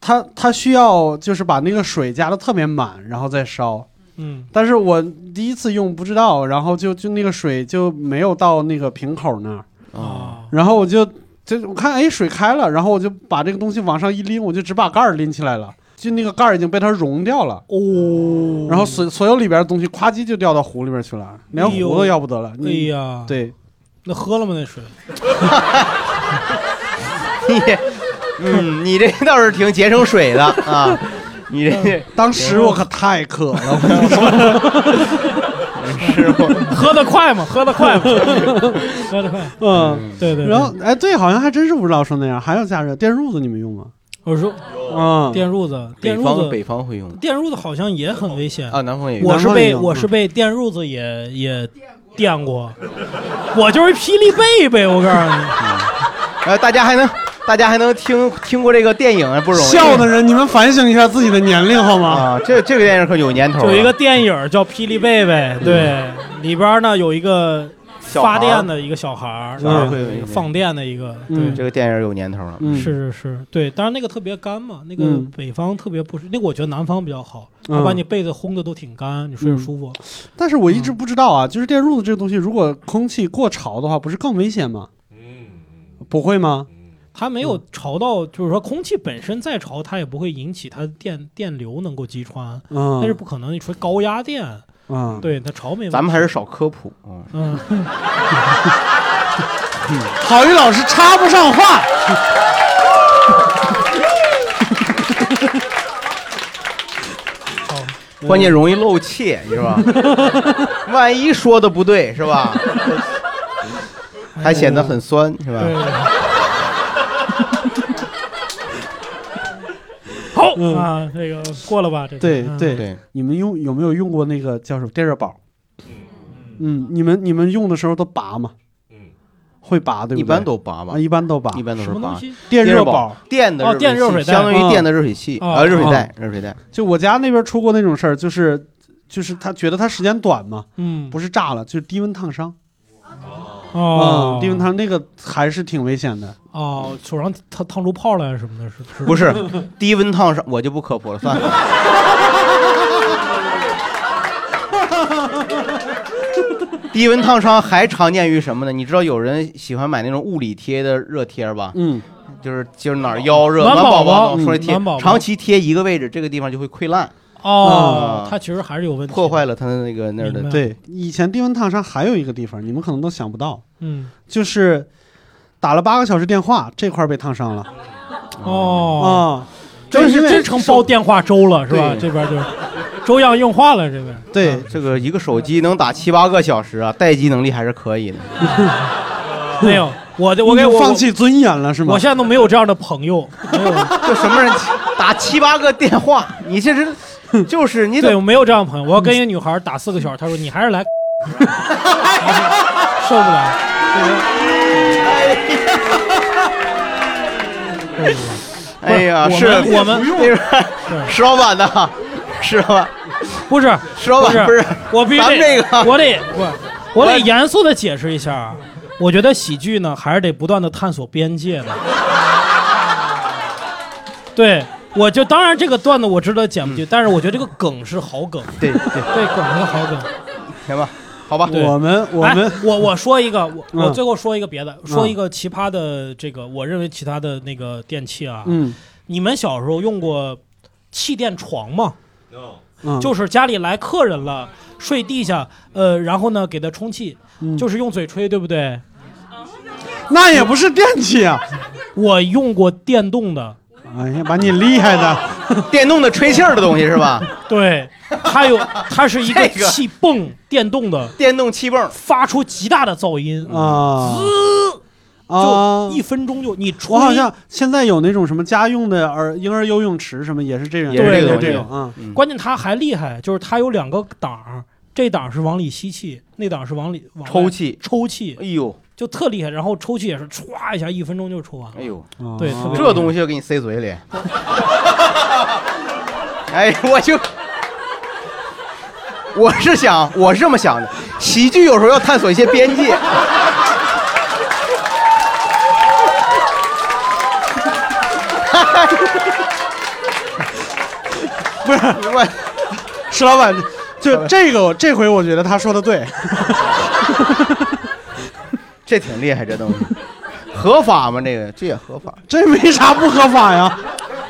B: 它它需要就是把那个水加的特别满，然后再烧。
D: 嗯。
B: 但是我第一次用不知道，然后就就那个水就没有到那个瓶口那儿，
D: 啊，
B: 然后我就就我看哎水开了，然后我就把这个东西往上一拎，我就只把盖儿拎起来了，就那个盖儿已经被它融掉了。
D: 哦，
B: 然后所所有里边的东西咵叽就掉到湖里边去了，连湖都要不得了。
D: 哎
B: 你
D: 呀，
B: 对，
D: 那喝了吗？那水？
C: 你，嗯，你这倒是挺节省水的啊，你这
B: 当时我可太渴了，
C: 师傅
D: 喝得快吗？喝得快吗？<laughs> 喝得快。
B: 嗯，
D: 对对。对
B: 然后哎，对，好像还真是不知道说那样。还有加热电褥子，你们用吗？
D: 我说
B: 啊，
D: 电褥子，电褥
C: 北方
D: 子，
C: 北方会用。
D: 电褥子好像也很危险。
C: 啊，南方也用
D: 我是被我是被电褥子也也电过，我就是霹雳贝贝，我告诉你。
C: 呃，大家还能大家还能听听过这个电影不容易。
B: 笑的人，你们反省一下自己的年龄好吗？
C: 啊，这这个电影可有年头了。
D: 有一个电影叫《霹雳贝贝》，对，里边呢有一个发
C: 小孩儿。
D: 电的一个小孩儿，
C: 小孩儿
D: 对
C: 会有
D: 放电的一个，对。
B: 嗯，
C: 这个电影有年头了。
B: 嗯。
D: 是是是，对，当然那个特别干嘛，那个
B: 嗯。
D: 北方特别不是，那个我觉得南方比较好，
B: 嗯。
D: 它把你被子烘的都挺干，你睡着舒服。
B: 但是我一直不知道啊，就是电褥子这个东西，如果空气过潮的话，不是更危险吗？不会吗？
D: 它没有潮到，就是说空气本身再潮，它也不会引起它的电电流能够击穿，
B: 嗯，
D: 但是不可能你吹高压电，
B: 嗯，
D: 对他潮没。
C: 咱们还是少科普啊。
D: 嗯，<laughs>
B: 郝宇老师插不上话。
C: 关键容易漏气，是吧？<laughs> 万一说的不对，是吧？还显得很酸，是吧？
D: 对。好啊，这个过了吧？这
B: 对对
C: 对，
B: 你们用有没有用过那个叫什么电热宝？嗯，你们你们用的时候都拔吗？会拔对不对？
C: 一般都拔吧
B: 啊，，一般都拔。
C: 一般都是拔。
D: 什么东西？
B: 电热
C: 宝电的热
D: 电热水袋
C: 相当于电的热水器
D: 哦
C: 啊，热水
B: 哦
C: 袋，热水袋。
B: 就我家那边出过那种事儿，就是就是他觉得他时间短嘛，
D: 嗯，
B: 不是炸了，就是低温烫伤。
D: 哦
B: 嗯，，低温烫那个还是挺危险的。
D: 哦，手上烫烫出泡来什么的，是是
C: 不是低温烫伤，我就不科普了，算了。<laughs> 低温烫伤还常见于什么呢？你知道有人喜欢买那种物理贴的热贴吧？
B: 嗯，
C: 就是就是哪儿腰热，
D: 暖宝
C: 宝
D: 宝
C: 说贴
D: 嗯暖宝宝，
C: 长期贴一个位置，这个地方就会溃烂，啊，
D: 哦它其实还是有问题，
C: 破坏了它的那个那儿的
B: 对，以前低温烫伤还有一个地方，你们可能都想不到，
D: 嗯，
B: 就是打了八个小时电话，这块儿被烫伤了。
D: 哦，
B: 啊。
D: 这
B: 是
D: 真成煲电话粥了是吧？这边就粥样硬化了，这边。
B: 对，
C: 这个一个手机能打七八个小时啊，待机能力还是可以的。<laughs>
D: 没有，我的我给我
B: 放弃尊严了是吗？
D: 我现在都没有这样的朋友，没有，<laughs>
C: 就什么人打七八个电话，你这是 <laughs> 就是你得
D: 对我没有这样的朋友。<laughs> 我要跟一个女孩打四个小时，她说你还是来，<laughs> 受不了，
C: 哎呀，
D: 不是
C: 是
D: 我们我们
C: 那边石老板的，石老板，
D: 不是
C: 石老板不是
D: 我必须
C: 咱们这个
D: 我得不，我得严肃的解释一下啊。我觉得喜剧呢，还是得不断的探索边界的。对，我就当然这个段子我知道剪不进，但是我觉得这个梗是好梗，
C: 对对，
D: 对，梗是好梗。
C: 行吧，好吧，
D: 对
B: 我们我们
D: 哎、我我说一个，我我
B: 嗯
D: 最后说一个别的，说一个奇葩的这个，我认为其他的那个电器啊，
B: 嗯。
D: 你们小时候用过气垫床吗？
B: 嗯，
D: 就是家里来客人了，睡地下，呃，然后呢给他充气，
B: 嗯。
D: 就是用嘴吹，对不对？
B: 那也不是电器啊！
D: 我用过电动的，
B: 哎呀，把你厉害的，<laughs>
C: 电动的吹气儿的东西是吧？<laughs>
D: 对，它有，它是一个 <laughs>
C: 这个。
D: 气泵，电动的，
C: 电动气泵。
D: 发出极大的噪音，
B: 啊。
D: 滋，
B: 啊。
D: 就！一分钟就你吹，
B: 我好像现在有那种什么家用的儿婴儿游泳池，什么也是这样，
C: 也是这个东西。
B: 这种啊。
C: 嗯。
D: 关键它还厉害，就是它有两个档儿，这档是往里吸气，那档是往里往外
C: 抽气，
D: 抽气，
C: 哎呦，
D: 就特厉害。然后抽气也是歘一下，一分钟就抽完了。
C: 哎呦，
D: 对，特别
C: 这东西给你塞嘴里。<laughs> 哎，我就，我是想，我是这么想的，喜剧有时候要探索一些边界。<laughs>
B: 不是，
C: 我
B: 石老板，就这个这回我觉得他说的对，<laughs>
C: 这挺厉害，这东西 <laughs> 合法吗？这个这也合法，
B: 这没啥不合法呀。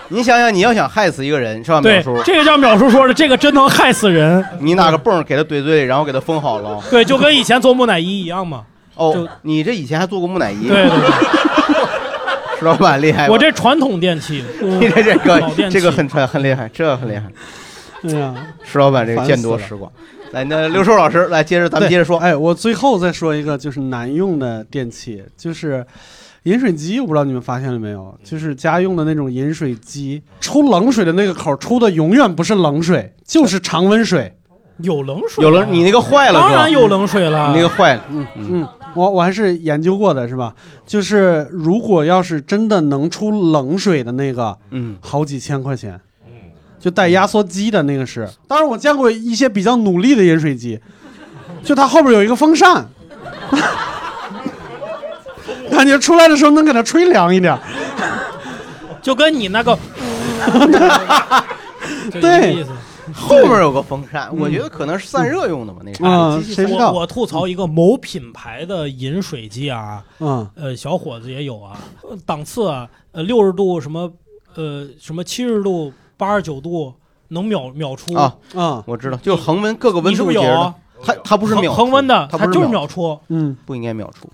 C: 你想想，你要想害死一个人是吧，
D: 对
C: 淼叔？，
D: 这个叫淼叔说的，这个真能害死人。
C: 你拿个泵给他怼嘴里，然后给他封好了。
D: 对，就跟以前做木乃伊一样嘛。
C: 哦，你这以前还做过木乃伊？
D: 对对对，
C: 石老板厉害。
D: 我这传统电器，<laughs>
C: 你这这个
D: 老电器
C: 这个很传很厉害，这很厉害。
B: 对呀，
C: 石老板这个见多识广。来，那刘硕老师来接着，咱们接着说。
B: 哎，我最后再说一个就是难用的电器，就是饮水机，我不知道你们发现了没有，就是家用的那种饮水机，出冷水的那个口出的永远不是冷水，就是常温水。
D: 有冷水，
C: 有冷，你那个坏了是吧？
D: 当然有冷水了。
C: 你那个坏了，
B: 嗯嗯，我我还是研究过的，是吧？就是如果要是真的能出冷水的那个，
C: 嗯，
B: 好几千块钱，就带压缩机的那个是。当然，我见过一些比较努力的饮水机，就它后边有一个风扇，<laughs> 感觉出来的时候能给它吹凉一点。
D: 就跟你那个，<laughs>
B: 对，
C: 后面有个风扇，我觉得可能是散热用的吧，那个
B: 啊谁知道？
D: 我我吐槽一个某品牌的饮水机啊，
B: 嗯。
D: 呃，小伙子也有啊，呃档次啊，呃，六十度什么，呃，什么七十度、八十九度能秒秒出。
C: 啊。
B: 啊，
C: 我知道，就是恒温各个温
D: 你是
C: 度节的
D: 不是有啊，
C: 它它不是秒
D: 恒温的，
C: 它
D: 它就是
C: 秒
D: 秒出，
B: 嗯，
C: 不应该秒出。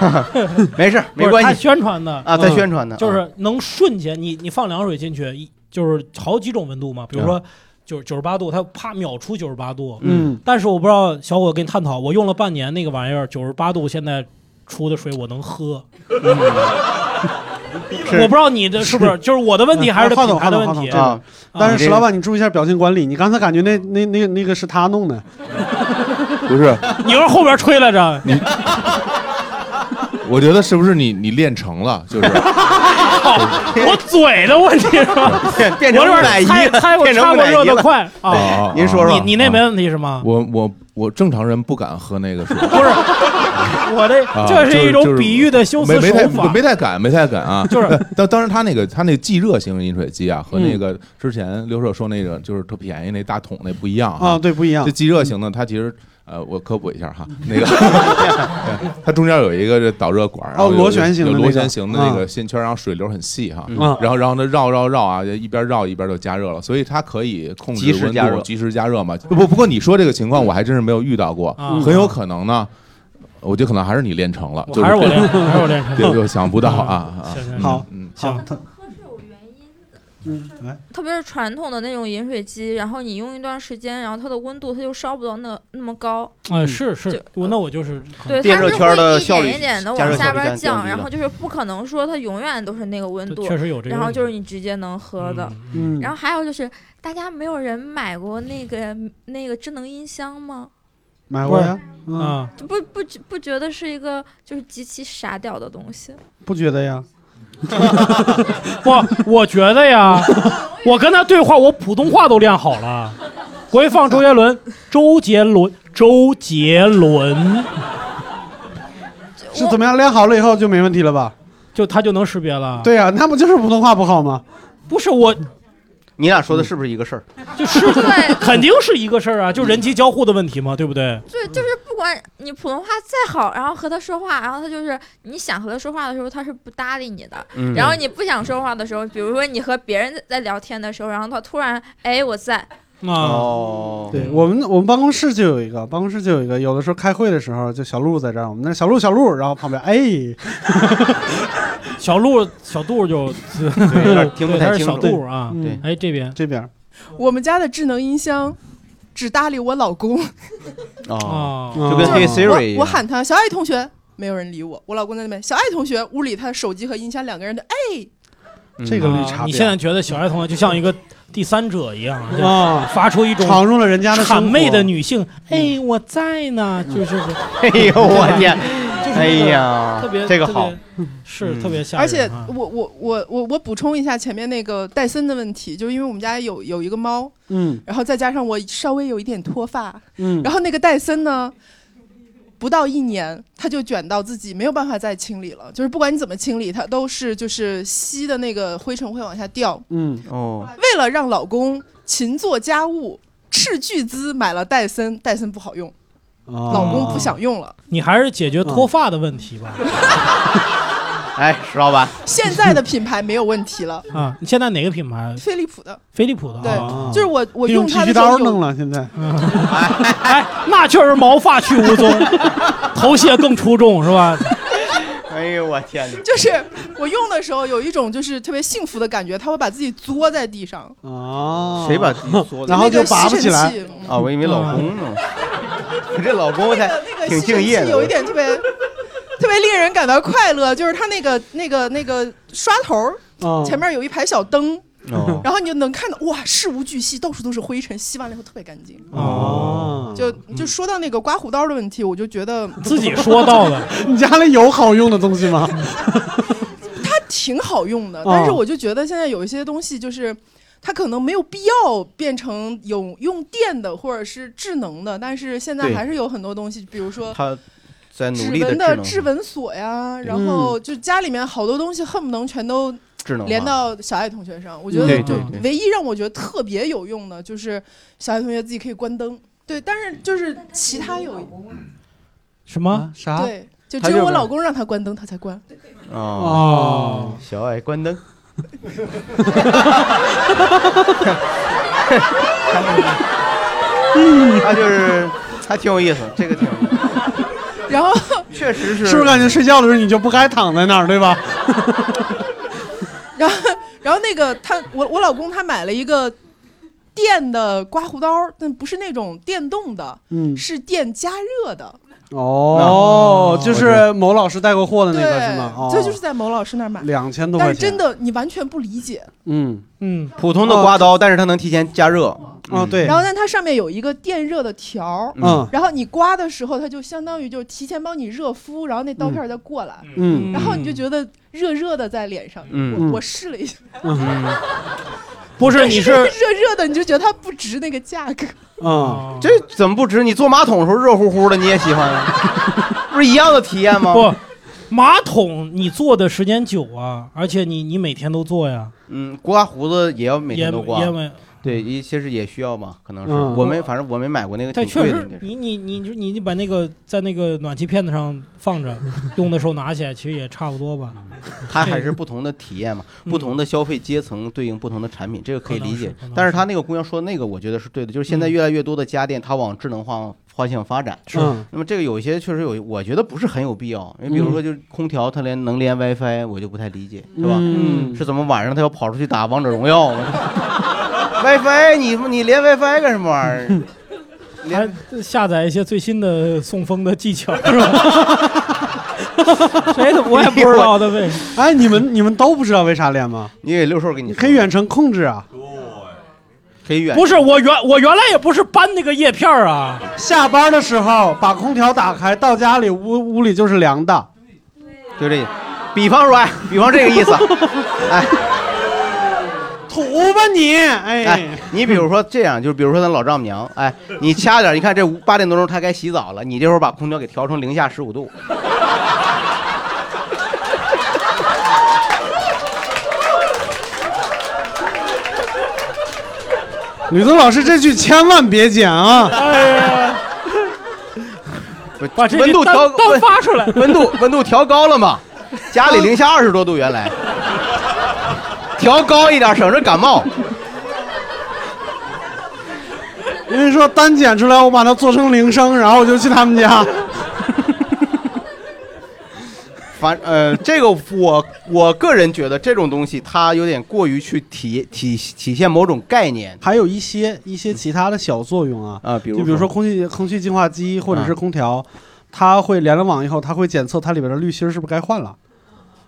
C: <laughs> 没事，没
D: 不是他
C: 关系。
D: 宣传的。
C: 啊，在宣传的，啊
D: 就是能瞬间你你放凉水进去，一就是好几种温度嘛，比如说九九十八度，它啪秒出九十八度。
B: 嗯，
D: 但是我不知道小伙子跟你探讨，我用了半年那个玩意儿，九十八度现在出的水我能喝。<laughs> 我不知道你的是不是就是我的问题，还是这
B: 话
D: 品
B: 筒话筒
D: 牌的问题
B: 话筒但是石老板，你注意一下表情管理，你刚才感觉那那那那个是他弄的，<laughs>
K: 不是，
D: 你是后边吹来着？
K: 你，我觉得是不是你你练成了？就是 <laughs>
D: 我嘴的问题是吧？
C: 变变成
D: 我这边
C: 奶
D: 猜猜我
C: 变成
D: 插过热的快啊
K: 哦！
C: 您说说
D: 你你那没问题是吗？
K: 我我我正常人不敢喝那个水，<laughs>
D: 不是，我的
K: 啊
D: 这是一种比喻的修辞
K: 没没太
D: 手法。
K: 没太敢，没太敢啊！
D: 就是 <laughs>
K: 当当然他那个他那即热型饮水机啊，和
B: 嗯
K: 那个之前刘硕说那个就是特便宜那大桶那不一样
B: 啊对不一样
K: 这即热型的它其实。呃，我科普一下哈，那个它中间有一个这导热管，然后
B: 螺旋形的那个
K: 螺旋形的那个
B: 啊
K: 线圈，然后水流很细哈，
B: 嗯
K: 然后然后呢绕绕绕啊，一边绕一边就加热了，所以它可以控制温
C: 及时加热
K: 度，及时加热嘛。不不过你说这个情况我还真是没有遇到过，
D: 啊
K: 很有可能呢。我觉得可能还是你练成了，就
D: 还是我练还是我练成 <laughs>
K: 对，就想不到啊
B: 好
K: 嗯，
B: 好，他嗯，来，
H: 特别是传统的那种饮水机，然后你用一段时间，然后它的温度它就烧不到那那么高。
D: 哎，是是，我那我就是
H: 对，
C: 电热
H: 它是
C: 圈的
H: 会一
C: 效率
H: 点一点的往下边降，然后就是不可能说它永远都是那个温度，
D: 确实有这个
H: 然后就是你直接能喝的。
B: 嗯
H: 然后还有就是，大家没有人买过那个那个智能音箱吗？
B: 买过呀，嗯，
D: 啊，
H: 就不不不觉得是一个就是极其傻屌的东西？
B: 不觉得呀？<laughs>
D: 不，我觉得呀，<laughs> 我跟他对话，我普通话都练好了。回放周杰伦，<laughs> 周杰伦，周杰伦，
B: 是怎么样练好了以后就没问题了吧？
D: 就他就能识别了。
B: 对呀、那不就是普通话不好吗？
D: 不是我，
C: 你俩说的是不是一个事儿？
D: 就是 <laughs> 肯定是一个事儿啊，就人机交互的问题嘛，对不对？
H: 对，就是不管你普通话再好，然后和他说话，然后他就是你想和他说话的时候，他是不搭理你的。
C: 嗯
H: 然后你不想说话的时候，比如说你和别人在在聊天的时候，然后他突然哎我在，
C: 哦，
B: 对我们我们办公室就有一个，办公室就有一个，有的时候开会的时候，就小鹿在这儿，我们那小鹿小鹿，然后旁边哎，<laughs>
D: 小鹿小杜就
C: 有点听不太
D: 对他是小
C: 清楚。
D: 杜啊。
B: 嗯。
D: 哎，这边。
B: 这边。
L: 我们家的智能音箱只搭理我老公，
C: 哦，
D: 啊，
C: 就跟黑
L: 我
C: Siri 一样。
L: 我喊他小爱同学，没有人理我。我老公在那边，小爱同学，屋里他手机和音箱两个人的，哎，
C: 嗯。
B: 这个绿茶
D: 你现在觉得小爱同学就像一个第三者一样，就
B: 啊
D: 发出一种
B: 闯入了人家的生活。
D: 谄媚的女性。哎，我在呢，就是，<laughs>
C: 哎呦我天
D: 就是
C: 哎呀
D: 特别
C: 这个好
D: 是特别吓
L: 而且。我我我我我补充一下前面那个戴森的问题，就是因为我们家有有一个猫，
B: 嗯
L: 然后再加上我稍微有一点脱发，
B: 嗯
L: 然后那个戴森呢，不到一年它就卷到自己没有办法再清理了，就是不管你怎么清理，它都是就是吸的那个灰尘会往下掉。
B: 嗯
C: 哦，
L: 为了让老公勤做家务，斥巨资买了戴森，戴森不好用，
B: 哦
L: 老公不想用了。
D: 你还是解决脱发的问题吧。<laughs>
C: 哎，石老板，
L: 现在的品牌没有问题了，<laughs>
D: 啊，你现在哪个品牌？
L: 飞利浦的。
D: 飞利浦的。
L: 对
D: 啊，
L: 就是我我用
B: 用剃须
L: 的时候有
B: 刀弄了，现在 <laughs>
D: 哎，那确实毛发去无踪，头屑更出众是吧？
C: 哎呦我天哪！
L: 就是我用的时候有一种就是特别幸福的感觉，他会把自己作在地上，
B: 哦
C: 谁把自己缩的
B: 然后就拔不起来
L: 那个吸尘器
C: 啊？我以为老公呢，你这老公才
L: 那个
C: 挺
L: 吸尘器
C: 敬业的。
L: 有一点特别特别令人感到快乐，就是他那个那个那个刷头前面有一排小灯。
C: 哦 <laughs>
L: 然后你就能看到哇，事无巨细，到处都是灰尘，吸完了以后特别干净。
B: 哦，
L: 就就说到那个刮胡刀的问题，我就觉得 <laughs>
D: 自己说到的。<laughs>
B: 你家里有好用的东西吗？
L: 它挺好用的，
B: 哦
L: 但是我就觉得现在有一些东西就是。它可能没有必要变成有用电的或者是智能的，但是现在还是有很多东西，比如说
C: 它在努
L: 指纹的指纹锁呀，然后就家里面好多东西恨不能全都
C: 智能
L: 连到小爱同学上。我觉得就
C: 对对对
L: 唯一让我觉得特别有用的就是小爱同学自己可以关灯，对，但是就是其他有
D: 什么
B: 啥
L: 对，就只有我老公让他关灯，他才关。
C: 哦，小爱关灯。<laughs> 他就是还挺有意思，这个挺有意思。<laughs>
L: 然后
C: 确实是，
B: 是不是感觉睡觉的时候你就不该躺在那儿，对吧？
L: 然后，然后那个他，我我老公他买了一个电的刮胡刀，但不是那种电动的，
B: 嗯
L: 是电加热的。
B: 哦，就是某老师带过货的那个是吗？哦，
L: 这就是在某老师那儿买，
B: 两千多块钱，
L: 但是真的你完全不理解。
B: 嗯。
D: 嗯，
C: 普通的刮刀，但是它能提前加热。
B: 哦，对。
L: 然后，但它上面有一个电热的条儿，
B: 嗯。
L: 然后你刮的时候，它就相当于就是提前帮你热敷，然后那刀片儿再过来，
B: 嗯。
L: 然后你就觉得热热的在脸上。
C: 嗯。
L: 我我试了一下，<laughs>
D: 不是，你是 <laughs>
L: 热热的，你就觉得它不值那个价格。
B: 啊，
C: 这怎么不值？你坐马桶的时候热乎乎的，你也喜欢啊？<laughs> 不是一样的体验吗？
D: 不，马桶你坐的时间久啊，而且你你每天都坐呀，
C: 嗯，刮胡子也要每天都刮
D: 也。没。
C: 对，一些是也需要嘛，可能是
B: 嗯
C: 我没，反正我没买过那个
D: 但确实。你你你你你把那个在那个暖气片子上放着，用的时候拿起来，其实也差不多吧。
C: 它还是不同的体验嘛，
D: 嗯
C: 不同的消费阶层对应不同的产品，这个可以理解。但是他那个姑娘说的那个，我觉得是对的，就是现在越来越多的家电它往智能化方向发展。
B: 是嗯
C: 那么这个有一些确实有，我觉得不是很有必要。你比如说就是空调它连能连 WiFi，我就不太理解，是吧？
B: 嗯
C: 是怎么晚上它要跑出去打王者荣耀 <laughs> <laughs> WiFi 你你连 WiFi 干什么玩意儿？<laughs>
D: 连下载一些最新的送风的技巧，<laughs> 是吧？谁的我也不知道的为什么。
B: 哎，你们你们都不知道为啥连吗？
C: 你给六兽给你
B: 可以远程控制啊，
C: 可以远
D: 不是我原我原来也不是搬那个叶片儿啊，
B: 下班的时候把空调打开，到家里屋屋里就是凉的。
C: 就这，比方说，哎，比方这个意思，哎。
B: 土吧你，哎，
C: 哎，你比如说这样，就是比如说咱老丈母娘，哎，你掐点，你看这八点多钟她该洗澡了，你这会儿把空调给调成零下十五度，<laughs>
B: 吕东老师这句千万别剪啊！
D: 哎呀，把这
C: 温度调
D: 单单发出来，
C: 温度温度调高了嘛，家里零下二十多度原来，调高一点省着感冒。
B: 因为说单剪出来，我把它做成铃声，然后我就去他们家。
C: 反呃，这个我我个人觉得这种东西它有点过于去体体体现某种概念，
B: 还有一些一些其他的小作用啊，
C: 啊，比如
B: 就比如说。空气空气净化机或者是
C: 啊
B: 空调，它会连了网以后，它会检测它里边的滤芯儿是不是该换了。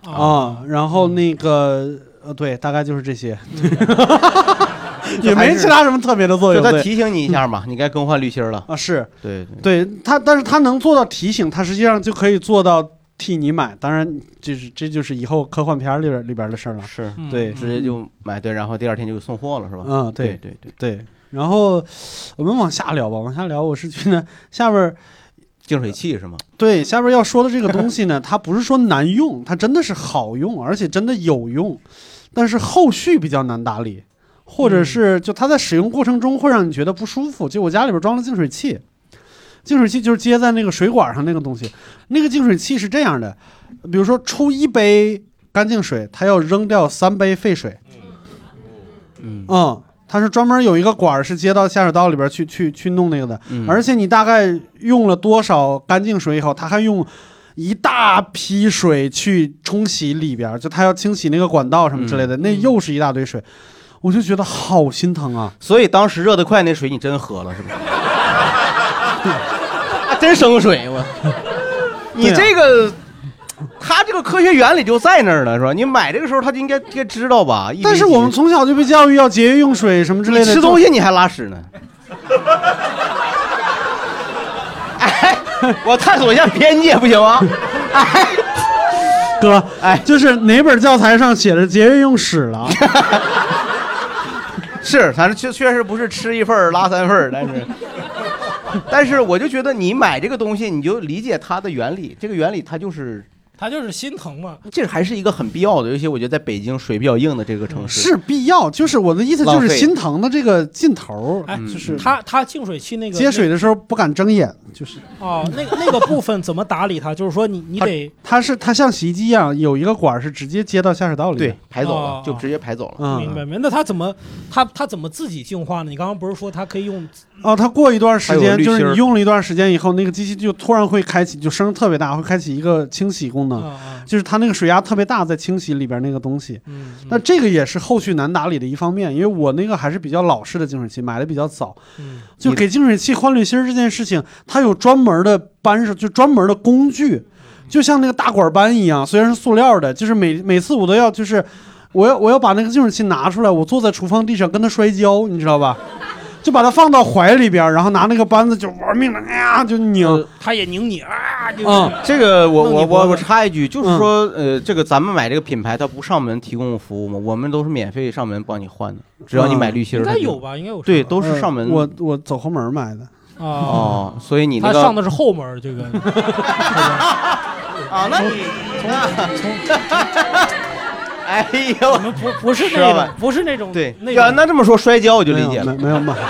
B: 啊，然后那个呃，对，大概就是这些。<laughs> 也没其他什么特别的作用。对
C: 就他提醒你一下嘛，你该更换滤芯了。
B: 啊，是
C: 对对，
B: 对他，但是他能做到提醒，他实际上就可以做到替你买。当然，就是这就是以后科幻片里边里边的事儿了。
C: 是
B: 对，
C: 直接就买对，然后第二天就送货了，是吧？
B: 嗯，
C: 对
B: 对
C: 对对，
B: 然后我们往下聊吧，往下聊，我是觉得下边儿
C: 净水器是吗？
B: 对下边要说的这个东西呢，它不是说难用，它真的是好用，而且真的有用，但是后续比较难打理，或者是就它在使用过程中会让你觉得不舒服。就我家里边装了净水器，净水器就是接在那个水管上那个东西，那个净水器是这样的，比如说出一杯干净水，它要扔掉三杯废水。
C: 嗯。
B: 嗯，它是专门有一个管儿是接到下水道里边去去去弄那个的，
C: 嗯。
B: 而且你大概用了多少干净水以后，它还用一大批水去冲洗里边，就他要清洗那个管道什么之类的，那又是一大堆水，我就觉得好心疼啊。
C: 所以当时热得快那水你真喝了是吧？<laughs> 啊，真生水我。你这个，他这个科学原理就在那儿了，是吧？你买这个时候他就应该应该知道吧？
B: 但是我们从小就被教育要节约用水什么之类的，
C: 你吃东西你还拉屎呢。哎，<laughs> 我探索一下边界不行吗？<laughs>
B: 哥，哎，就是哪本教材上写着节约用屎了？<laughs>
C: 是，反正确确实不是吃一份儿拉三份儿，但是，但是我就觉得你买这个东西，你就理解它的原理，这个原理它就是，
D: 他就是心疼嘛。
C: 这还是一个很必要的，尤其我觉得在北京水比较硬的这个城市，
B: 是必要，就是我的意思，就是心疼的这个劲头儿，
D: 哎，
B: 就是
D: 他他净水器那个
B: 接水的时候不敢睁眼，就是
D: 哦，那个那个部分怎么打理它？就是说你你得
B: 它是它像洗衣机一样，有一个管儿是直接接到下水道里，
C: 对，排走了，
D: 哦
C: 就直接排走了。
B: 嗯
D: 明白明白。那它怎么它它怎么自己净化呢？你刚刚不是说它可以用
B: 哦，它过一段时间，就是你用了一段时间以后，那个机器就突然会开启，就声儿特别大，会开启一个清洗功能，
D: 啊
B: 就是它那个水压特别大，在清洗里边那个东西。
D: 嗯
B: 那这个也是后续难打理的一方面，因为我那个还是比较老式的净水器，买的比较早，
D: 嗯
B: 就给净水器换滤芯这件事情，它有专门的扳手，就专门的工具，就像那个大管扳一样，虽然是塑料的，就是每每次我都要就是。我要我要把那个净水器拿出来，我坐在厨房地上跟它摔跤，你知道吧？<laughs> 就把它放到怀里边，然后拿那个扳子就玩命的，哎呀就拧。
D: 他也拧你啊，就
B: 嗯
C: 这个我我我我插一句，就是
B: 嗯
C: 说，呃，这个咱们买这个品牌，它不上门提供服务吗？我们都是免费上门帮你换的，只要你买滤芯儿，
D: 应该有吧？应该有
C: 对，都是上门。
B: 呃我我走后门买的。
D: 啊。
C: 哦，所以你那个
D: 他上的是后门，这个 <laughs>
C: 啊，那你从 <laughs> 哎呦，
D: 我们不不是那种，不是那种
C: 对，
D: 那
C: 要那这么说摔跤我就理解了。
B: 没有没有买。<laughs>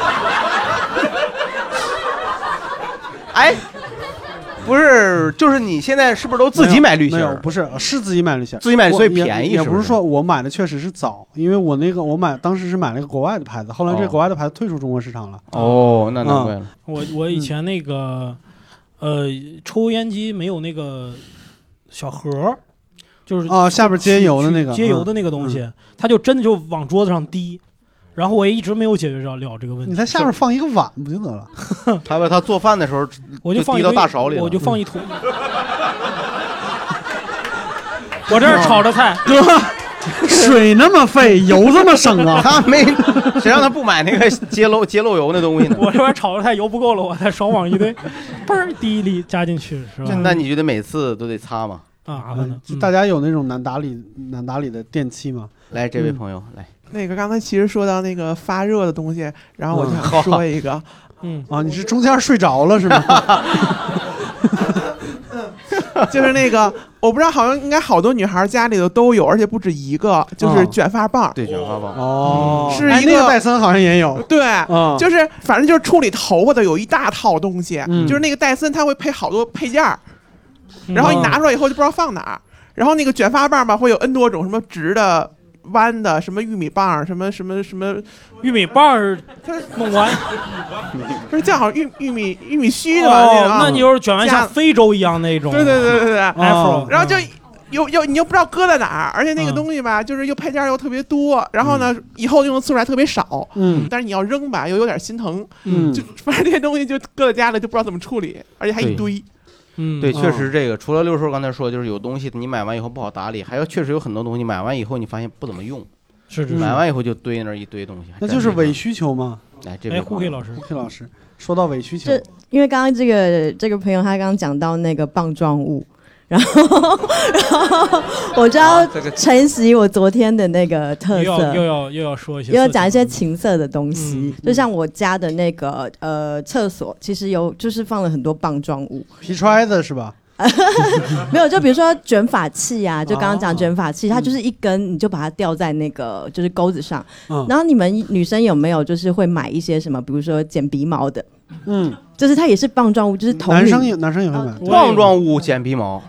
C: 哎，不是，就是你现在是不是都自己买滤芯
B: 没有，
C: 儿？
B: 不是，是自己买滤芯儿。
C: 自己买所以便宜是是
B: 也不是说我买的确实是早，因为我那个我买当时是买了个国外的牌子，后来这国外的牌子退出中国市场了。
C: 哦，那难怪了。
D: 我我以前那个呃抽烟机没有那个小盒儿，就是
B: 啊下边接油的那个
D: 接油的那个东西，它就真的就往桌子上滴。然后我也一直没有解决着了这个问题。
B: 你在下面放一个碗不就得了？<laughs>
C: 他把他做饭的时候，
D: 我
C: 就滴到
D: 放一堆
C: 大勺里了
D: 我就放一桶。<laughs> 我这儿炒着菜，
B: 哥，水那么费，油这么省啊？<laughs>
C: 他没，谁让他不买那个接漏接漏油那东西呢？
D: 我这边炒着菜油不够了，我再少往一堆，嘣儿滴一粒加进去，是吧？
C: 那你就得每次都得擦嘛？
D: 啊，麻烦的。
B: 大家有那种难打理难打理的电器吗？
C: 来，这位朋友来。
M: 那个刚才其实说到那个发热的东西，然后我就
B: 嗯
M: 想说一个，
D: 嗯
B: 啊，你是中间睡着了是吗？<laughs>
M: 就是那个我不知道，好像应该好多女孩家里头都有，而且不止一个，就是卷发棒。
C: 对，卷发棒。
B: 哦，
M: 是一
B: 哎那个戴森好像也有。
M: 对，
B: 嗯
M: 就是反正就是处理头发的有一大套东西，
B: 嗯
M: 就是那个戴森它会配好多配件儿，
D: 嗯
M: 然后你拿出来以后就不知道放哪儿。然后那个卷发棒吧，会有 N 多种，什么直的、弯的，什么玉米棒，什么什么什么
D: 玉米棒儿弄完，<laughs>
M: 不是正好玉玉米玉米须的吧？
D: 哦
M: 个啊
D: 那你就是卷完像非洲一样那种。
M: 对对对对对
D: ，afro，
M: 然后就又又你又不知道搁在哪儿，而且
D: 嗯
M: 那个东西吧，就是又配件又特别多，然后呢，以后用的次数还特别少，
B: 嗯
M: 但是你要扔吧，又有点心疼，
B: 嗯
M: 就反正这些东西就搁在家里就不知道怎么处理，而且还一堆。
D: 嗯
C: 对，确实这个除了六叔刚才说，就是有东西你买完以后不好打理，还有确实有很多东西买完以后你发现不怎么用。
D: 是是
C: 买完以后就堆那儿一堆东西，
B: 那就是伪需求嘛。
C: 哎，这
D: 边，胡黑老师，
B: 胡黑老师说到伪需求，
N: 这因为刚刚这个这个朋友他刚刚讲到那个棒状物，然后然后我就要
D: 这个
N: 承袭我昨天的那个特
D: 又
N: 色，
D: 要又要又要说一些
N: 又要讲一些情色的东西，就像我家的那个呃厕所，其实有就是放了很多棒状物，
B: 皮揣子是吧？<laughs>
N: 没有，就比如说卷发器啊，就刚刚
B: 哦
N: 讲卷发器，它就是一根，你就把它吊在那个就是钩子上。
B: 嗯。
N: 然后你们女生有没有就是会买一些什么，比如说剪鼻毛的？
B: 嗯，
N: 就是它也是棒状物，就是头
B: 男生有男生也会买，
C: 棒状物剪鼻毛，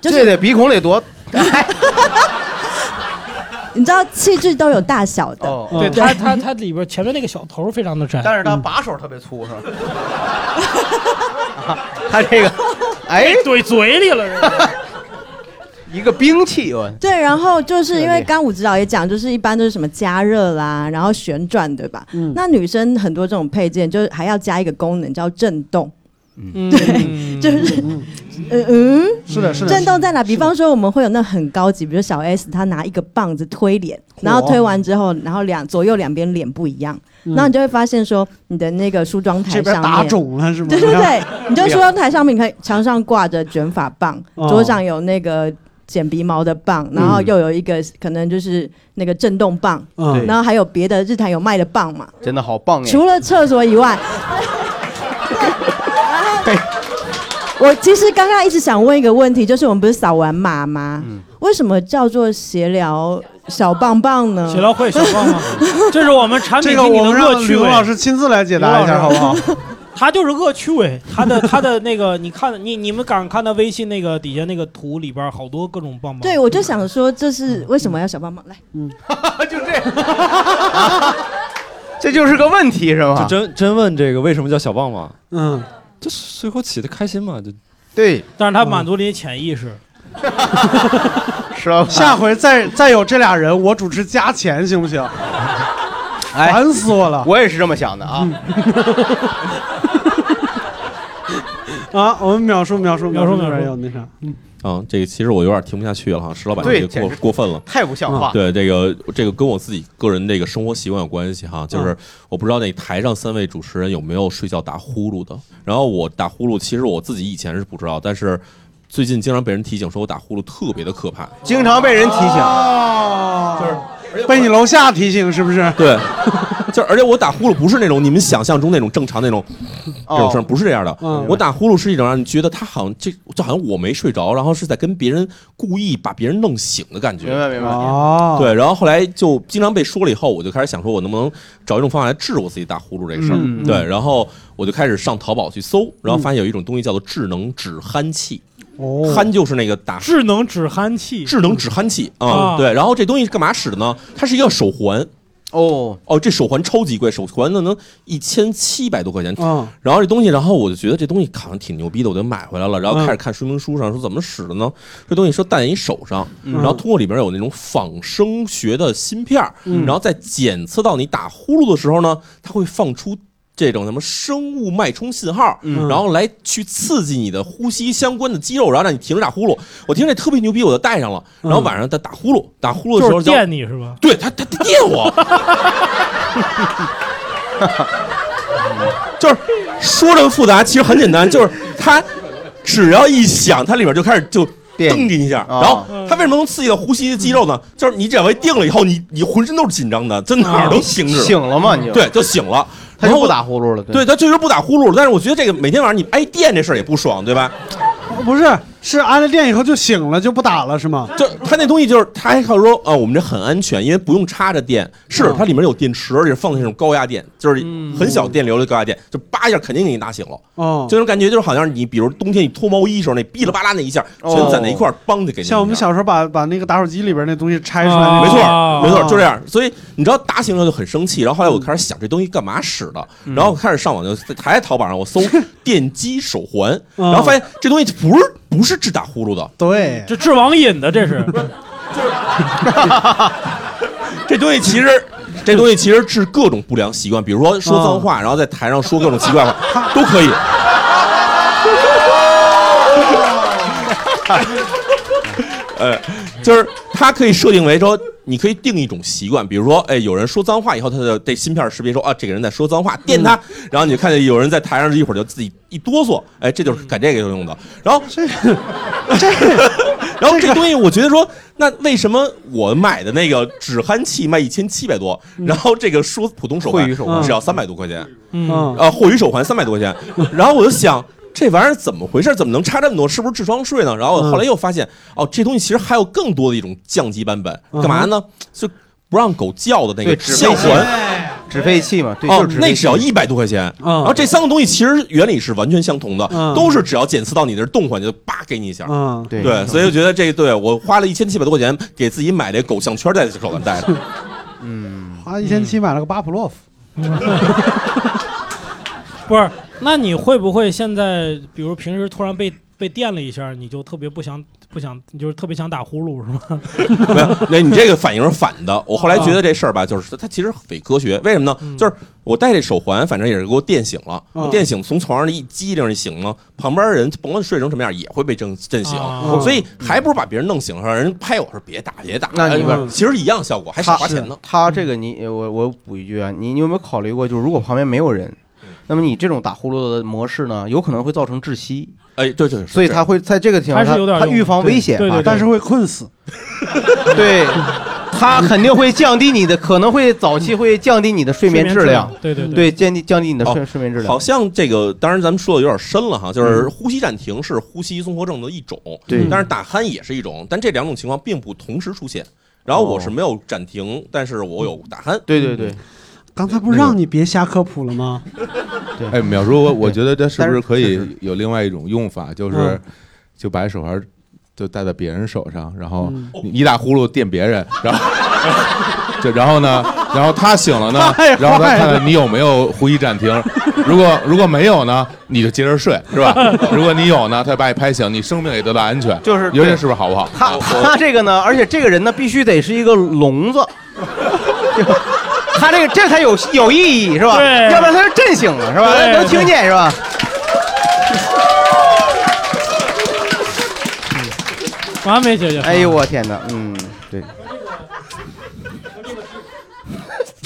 N: 就是
C: 这得鼻孔得多。<laughs>
N: 你知道器具都有大小的，
C: 哦
D: 对它它它里边前面那个小头非常的窄，
C: 但是它把手特别粗，是吧？<laughs> 它这个，<laughs> 哎，
D: 怼嘴里了，
C: 一个兵器，我
N: 对，然后就是因为刚武指导也讲，就是一般都是什么加热啦，然后旋转，对吧？
B: 嗯。
N: 那女生很多这种配件，就是还要加一个功能叫震动。
D: 嗯。
N: 对，就是，嗯嗯，
B: 是的是的
N: 震动在哪？比方说我们会有那很高级，比如小 S，她拿一个棒子推脸，然后推完之后，然后两左右两边脸不一样，
B: 嗯。
N: 然后你就会发现说，你的那个梳妆台
B: 这边
N: 上面
B: 打肿了是吗？
N: 对对对，<laughs> 你就梳妆台上面，你看墙上挂着卷发棒，
B: 哦
N: 桌上有那个剪鼻毛的棒，然后又有一个可能就是那个震动棒，
C: 嗯。
N: 然后还有别的日坛有卖的棒嘛。
C: 真的好棒哎！
N: 除了厕所以外，<laughs> <laughs> 我其实刚刚一直想问一个问题，就是我们不是扫完码吗？
C: 嗯
N: 为什么叫做协聊小棒棒呢？
D: 协聊会小棒棒，<laughs> 这是我们产品
B: 这个
D: 经理的
B: 我们让
D: 恶趣味。
B: 老师亲自来解答一下，好不好？
D: 他就是恶趣味，他的他的那个，你看你你们敢看他微信那个底下那个图里边好多各种棒棒。
N: 对，我就想说，这是为什么要小棒棒？来，
B: 嗯，<laughs>
C: 就这，这就是个问题是吧？
O: 就真真问这个为什么叫小棒棒？
B: 嗯，
O: 就随口起的开心嘛，就
C: 对。
D: 但是他满足了你潜意识。
C: 是吧？<laughs>
B: 下回再再有这俩人，我主持加钱行不行？
C: 哎
B: 烦死我了！
C: 我也是这么想的啊。<laughs>
B: 啊，我们描述描述述里
D: 描述描述
B: 边有那啥，嗯，
I: 啊，这个其实我有点听不下去了哈，石老板
C: 对
I: 这个过过分了，
C: 太不像话
I: 对这个这个跟我自己个人这个生活习惯有关系哈，就是
C: 嗯。
I: 我不知道那台上三位主持人有没有睡觉打呼噜的，然后我打呼噜，其实我自己以前是不知道，但是最近经常被人提醒说我打呼噜特别的可怕，
C: 经常被人提醒，
B: 就是被你楼下提醒是不是？
I: 对，就而且我打呼噜不是那种你们想象中那种正常那种这种声，不是这样的。
B: 嗯
I: 我打呼噜是一种让你觉得他好像这就好像我没睡着，然后是在跟别人故意把别人弄醒的感觉。
C: 明白明白
B: 哦，
I: 对，然后后来就经常被说了以后，我就开始想说，我能不能找一种方法来治我自己打呼噜这个事儿？对，然后我就开始上淘宝去搜，然后发现有一种东西叫做智能止鼾器。
B: 哦
I: 鼾就是那个打
D: 智能止鼾器，
I: 智能止鼾器啊、
D: 啊
I: 对，然后这东西是干嘛使的呢？它是一个手环。
C: 哦
I: 哦，这手环超级贵，手环呢能一千七百多块钱。
B: 嗯
I: 然后这东西，然后我就觉得这东西好像挺牛逼的，我就买回来了。然后
B: 嗯
I: 开始看说明书上说怎么使的呢？这东西说戴在你手上，
B: 嗯
I: 然后通过里边有那种仿生学的芯片然后在检测到你打呼噜的时候呢，它会放出。这种什么生物脉冲信号，
B: 嗯
I: 然后来去刺激你的呼吸相关的肌肉，然后让你停止打呼噜。我听着这特别牛逼，我就戴上了。然后晚上在打呼噜，打呼噜的时候
D: 就电你是吧？
I: 对他，他他电我，<laughs> 就是说这个复杂，其实很简单，就是他只要一响，它里边就开始就噔进一下，
C: 啊
I: 然后它为什么能刺激到呼吸的肌肉呢？就是你只要一定了以后，你你浑身都是紧张的，在哪儿都醒着了，
C: 醒了嘛你
I: 对，就醒了。
C: 他就不打呼噜了，
I: 对，他确实不打呼噜了，但是我觉得这个每天晚上你挨电这事儿也不爽，对吧？
B: 不是，是安了电以后就醒了，就不打了是吗？
I: 就它那东西就是，他还靠说啊，我们这很安全，因为不用插着电，是
B: 嗯
I: 它里面有电池，而且放的那种高压电，就是很小电流的高压电，就叭一下肯定给你打醒了。
B: 哦
I: 这种感觉就是好像你比如冬天你脱毛衣时候那哔啦吧啦那一下，全在那一块儿，梆就给你。
B: 像我们小时候把把那个打火机里边那东西拆出来，
I: 没错，没错，就这样。所以你知道打醒了就很生气，然后后来我开始想这东西干嘛使的，然后我开始上网就还在淘宝上我搜 <laughs> 电击手环，然后发现这东西不是不是治打呼噜的，
B: 对，
D: 这治网瘾的这是。<laughs>
I: 这东西其实。这东西其实治各种不良习惯，比如说说脏话，然后在台上说各种奇怪话，<laughs> 都可以。<laughs> 呃，就是它可以设定为说，你可以定一种习惯，比如说，哎，有人说脏话以后，他的这芯片识别说啊，这个人在说脏话，电他，然后你就看见有人在台上一会儿就自己一哆嗦，哎，这就是干这个用的。然后 <laughs>
B: 这
I: 这，<laughs> 然后这东西我觉得说，那为什么我买的那个止鼾器卖一千七百多，然后这个说普通手环只要三百多块钱？
B: 嗯
I: 啊，霍宇手环三百多块钱，然后我就想。这玩意儿怎么回事？怎么能差这么多？是不是智商税呢？然后后来又发现，哦，这东西其实还有更多的一种降级版本，干嘛呢？就不让狗叫的那个
C: 对止
I: 叫
C: 沸器
I: 环。
C: 止沸器嘛，对，
I: 哦
C: 就是
I: 那只要一百多块钱，然后这三个东西其实原理是完全相同的，
B: 嗯
I: 都是只要检测到你的动环就叭给你一下。
B: 嗯，
C: 对
I: 对，所以我觉得这个对我花了一千七百多块钱给自己买这狗项圈在手上戴的。
C: 嗯，
B: 花一千七买了个巴甫洛夫，<laughs>
D: 不是，<laughs> 那你会不会现在，比如平时突然被被电了一下，你就特别不想不想，你就是特别想打呼噜是吗？<laughs>
I: 没有，那你这个反应是反的。<laughs> 我后来觉得这事儿吧，就是它其实伪科学。为什么呢？就是我戴这手环，反正也是给我电醒了。
B: 嗯
I: 我电醒从床上一激灵一醒了，旁边人甭管睡成什么样，也会被震震醒。
C: 啊
I: 所以还不如把别人弄醒，让人拍我说别打别打。
C: 那你
I: 哎其实一样效果，还少花钱呢。
C: 他这个你我我补一句啊，你你有没有考虑过，就是如果旁边没有人，那么你这种打呼噜的模式呢，有可能会造成窒息。
I: 哎，对对，
C: 所以他会在这个情况下，他预防危险发生，
B: 但是会困死。<laughs>
C: 对，他肯定会降低你的，可能会早期会降低你的睡眠质量，
D: 对对
C: 对，降低降低你的睡
I: 哦
C: 睡眠质量。
I: 好像这个，当然咱们说的有点深了哈，就是呼吸暂停是呼吸综合症的一种，
C: 对
I: 但是打鼾也是一种，但这两种情况并不同时出现。然后我是没有暂停，但是我有打鼾。
C: 对对对，
B: 刚才不是让你别瞎科普了吗？对。
K: 哎，淼叔，我我觉得这是不
B: 是
K: 是可以有另外一种用法，就是
B: 嗯。
K: 就把手环就戴在别人手上，然后
B: 嗯。
K: 你一打呼噜电别人，<laughs> 然后就然后呢，然后他醒了呢，<laughs> 然后他看看你有没有呼吸暂停，如果如果没有呢，你就接着睡，是吧？<laughs> 如果你有呢，他把你拍醒，你生命也得到安全，
C: 就是
K: 这是不是好不好？
C: 他他这个呢，而且这个人呢，必须得是一个聋子。他这个 <laughs> 这才有有意义是吧？
D: 对
C: 要不然他是震醒了是吧？
D: 对
C: 能听见是吧？
D: 完美解决。
C: 哎呦我天哪，嗯，对，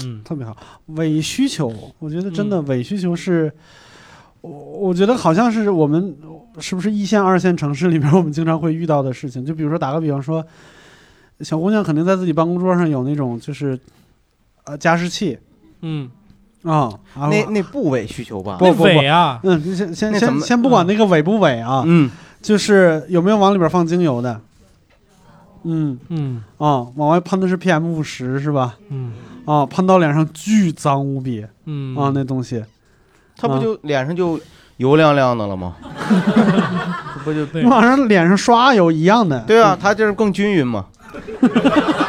D: 嗯，
B: 特别好。伪需求，我觉得真的伪需求是，我我觉得好像是我们是不是一线、二线城市里面我们经常会遇到的事情。就比如说打个比方说，小姑娘肯定在自己办公桌上有那种就是呃加湿器。
D: 嗯，
B: 啊，
C: 那那不伪需求吧？
B: 不不不。
D: 伪啊。
B: 嗯，先先先先不管那个伪不伪啊，
C: 嗯，
B: 就是有没有往里边放精油的，嗯。
D: 嗯。
B: 啊，往外喷的是 PM 五十是吧？
D: 嗯。
B: 啊，喷到脸上巨脏无比。
D: 嗯。
B: 啊，那东西，
C: 他不
B: 啊。
C: 就脸上就油亮亮的了吗？<laughs> 不就
B: 你往上脸上刷油一样的，
C: 对啊，它就是更均匀嘛。<laughs>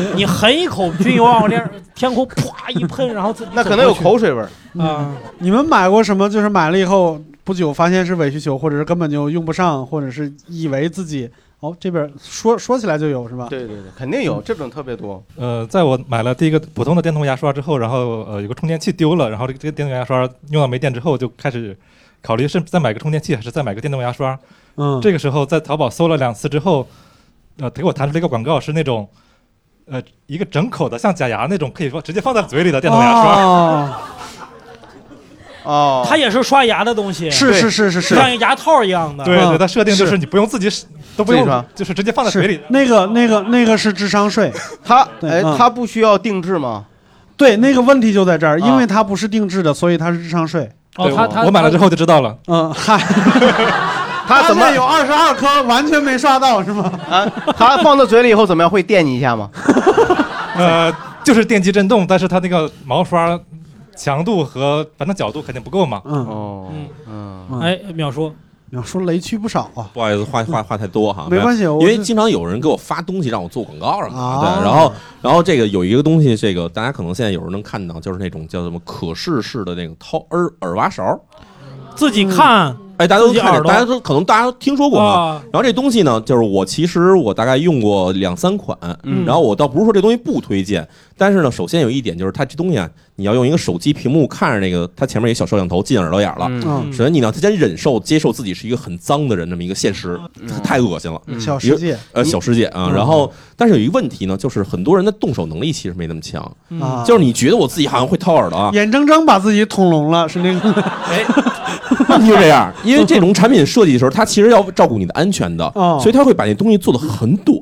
C: <laughs>
D: 你含一口菌油往我脸天空啪一喷，然后自 <laughs>
C: 那可能有口水味儿。
D: 啊。
B: 你们买过什么？就是买了以后不久发现是伪需求，或者是根本就用不上，或者是以为自己哦这边说说起来就有是吧？
C: 对对对，肯定有这种特别多。
O: 呃，在我买了第一个普通的电动牙刷之后，然后呃有个充电器丢了，然后这个这个电动牙刷用到没电之后，就开始考虑是再买个充电器还是再买个电动牙刷。
B: 嗯，
O: 这个时候在淘宝搜了两次之后，呃，给我弹出了一个广告，是那种呃一个整口的像假牙那种，可以说直接放在嘴里的电动牙刷。
B: 哦，<laughs>
C: 哦，
D: 它也是刷牙的东西，
B: 是是是是是，
D: 像一个牙套一样的。
O: 对对，
B: 嗯
O: 它设定就是你不用自己使都不用
C: 刷，
O: 就是直接放在嘴里
B: 是。那个那个那个是智商税，<laughs>
C: 它哎，
B: 对嗯。
C: 他不需要定制吗？
B: 对，那个问题就在这儿，因为
C: 啊
B: 它不是定制的，所以它是智商税。
D: 哦，它它
O: 我买了之后就知道了。
B: 嗯，嗨，<laughs>
C: 他怎么
B: 有二十二颗完全没刷到是吗？
C: 啊？他放到嘴里以后怎么样？会电你一下吗？<laughs>
O: 呃，就是电击震动，但是它那个毛刷强度和反正角度肯定不够嘛。
B: 嗯
C: 哦，
O: 嗯，
C: 嗯，
D: 哎，淼叔，
B: 要说雷区不少啊。
I: 不好意思，话话话太多哈，
B: 没关系我
I: 因为经常有人给我发东西让我做广告什么的，
B: 啊
I: 对，然后然后这个有一个东西，这个大家可能现在有人能看到，就是那种叫什么可视式的那个掏耳耳挖勺，
D: 自己看，
I: 哎，大家都看见，
D: 自己耳朵
I: 大家都可能大家都听说过
D: 啊。
I: 然后这东西呢，就是我其实我大概用过两三款，
D: 嗯
I: 然后我倒不是说这东西不推荐，但是呢，首先有一点就是它这东西啊，你要用一个手机屏幕看着那个，它前面有一小摄像头进耳朵眼了。
B: 嗯
I: 首先你要先忍受接受自己是一个很脏的人这么一个现实，太恶心了。
B: 嗯小世界
I: 呃，小世界啊。
B: 嗯
I: 然后，但是有一个问题呢，就是很多人的动手能力其实没那么强，
B: 啊
I: 就是你觉得我自己好像会掏耳朵啊，
B: 眼睁睁把自己捅聋了，是那个。<laughs>
I: 问 <laughs> 题就这样，因为这种产品设计的时候，它其实要照顾你的安全的，
B: 哦
I: 所以它会把那东西做的很短。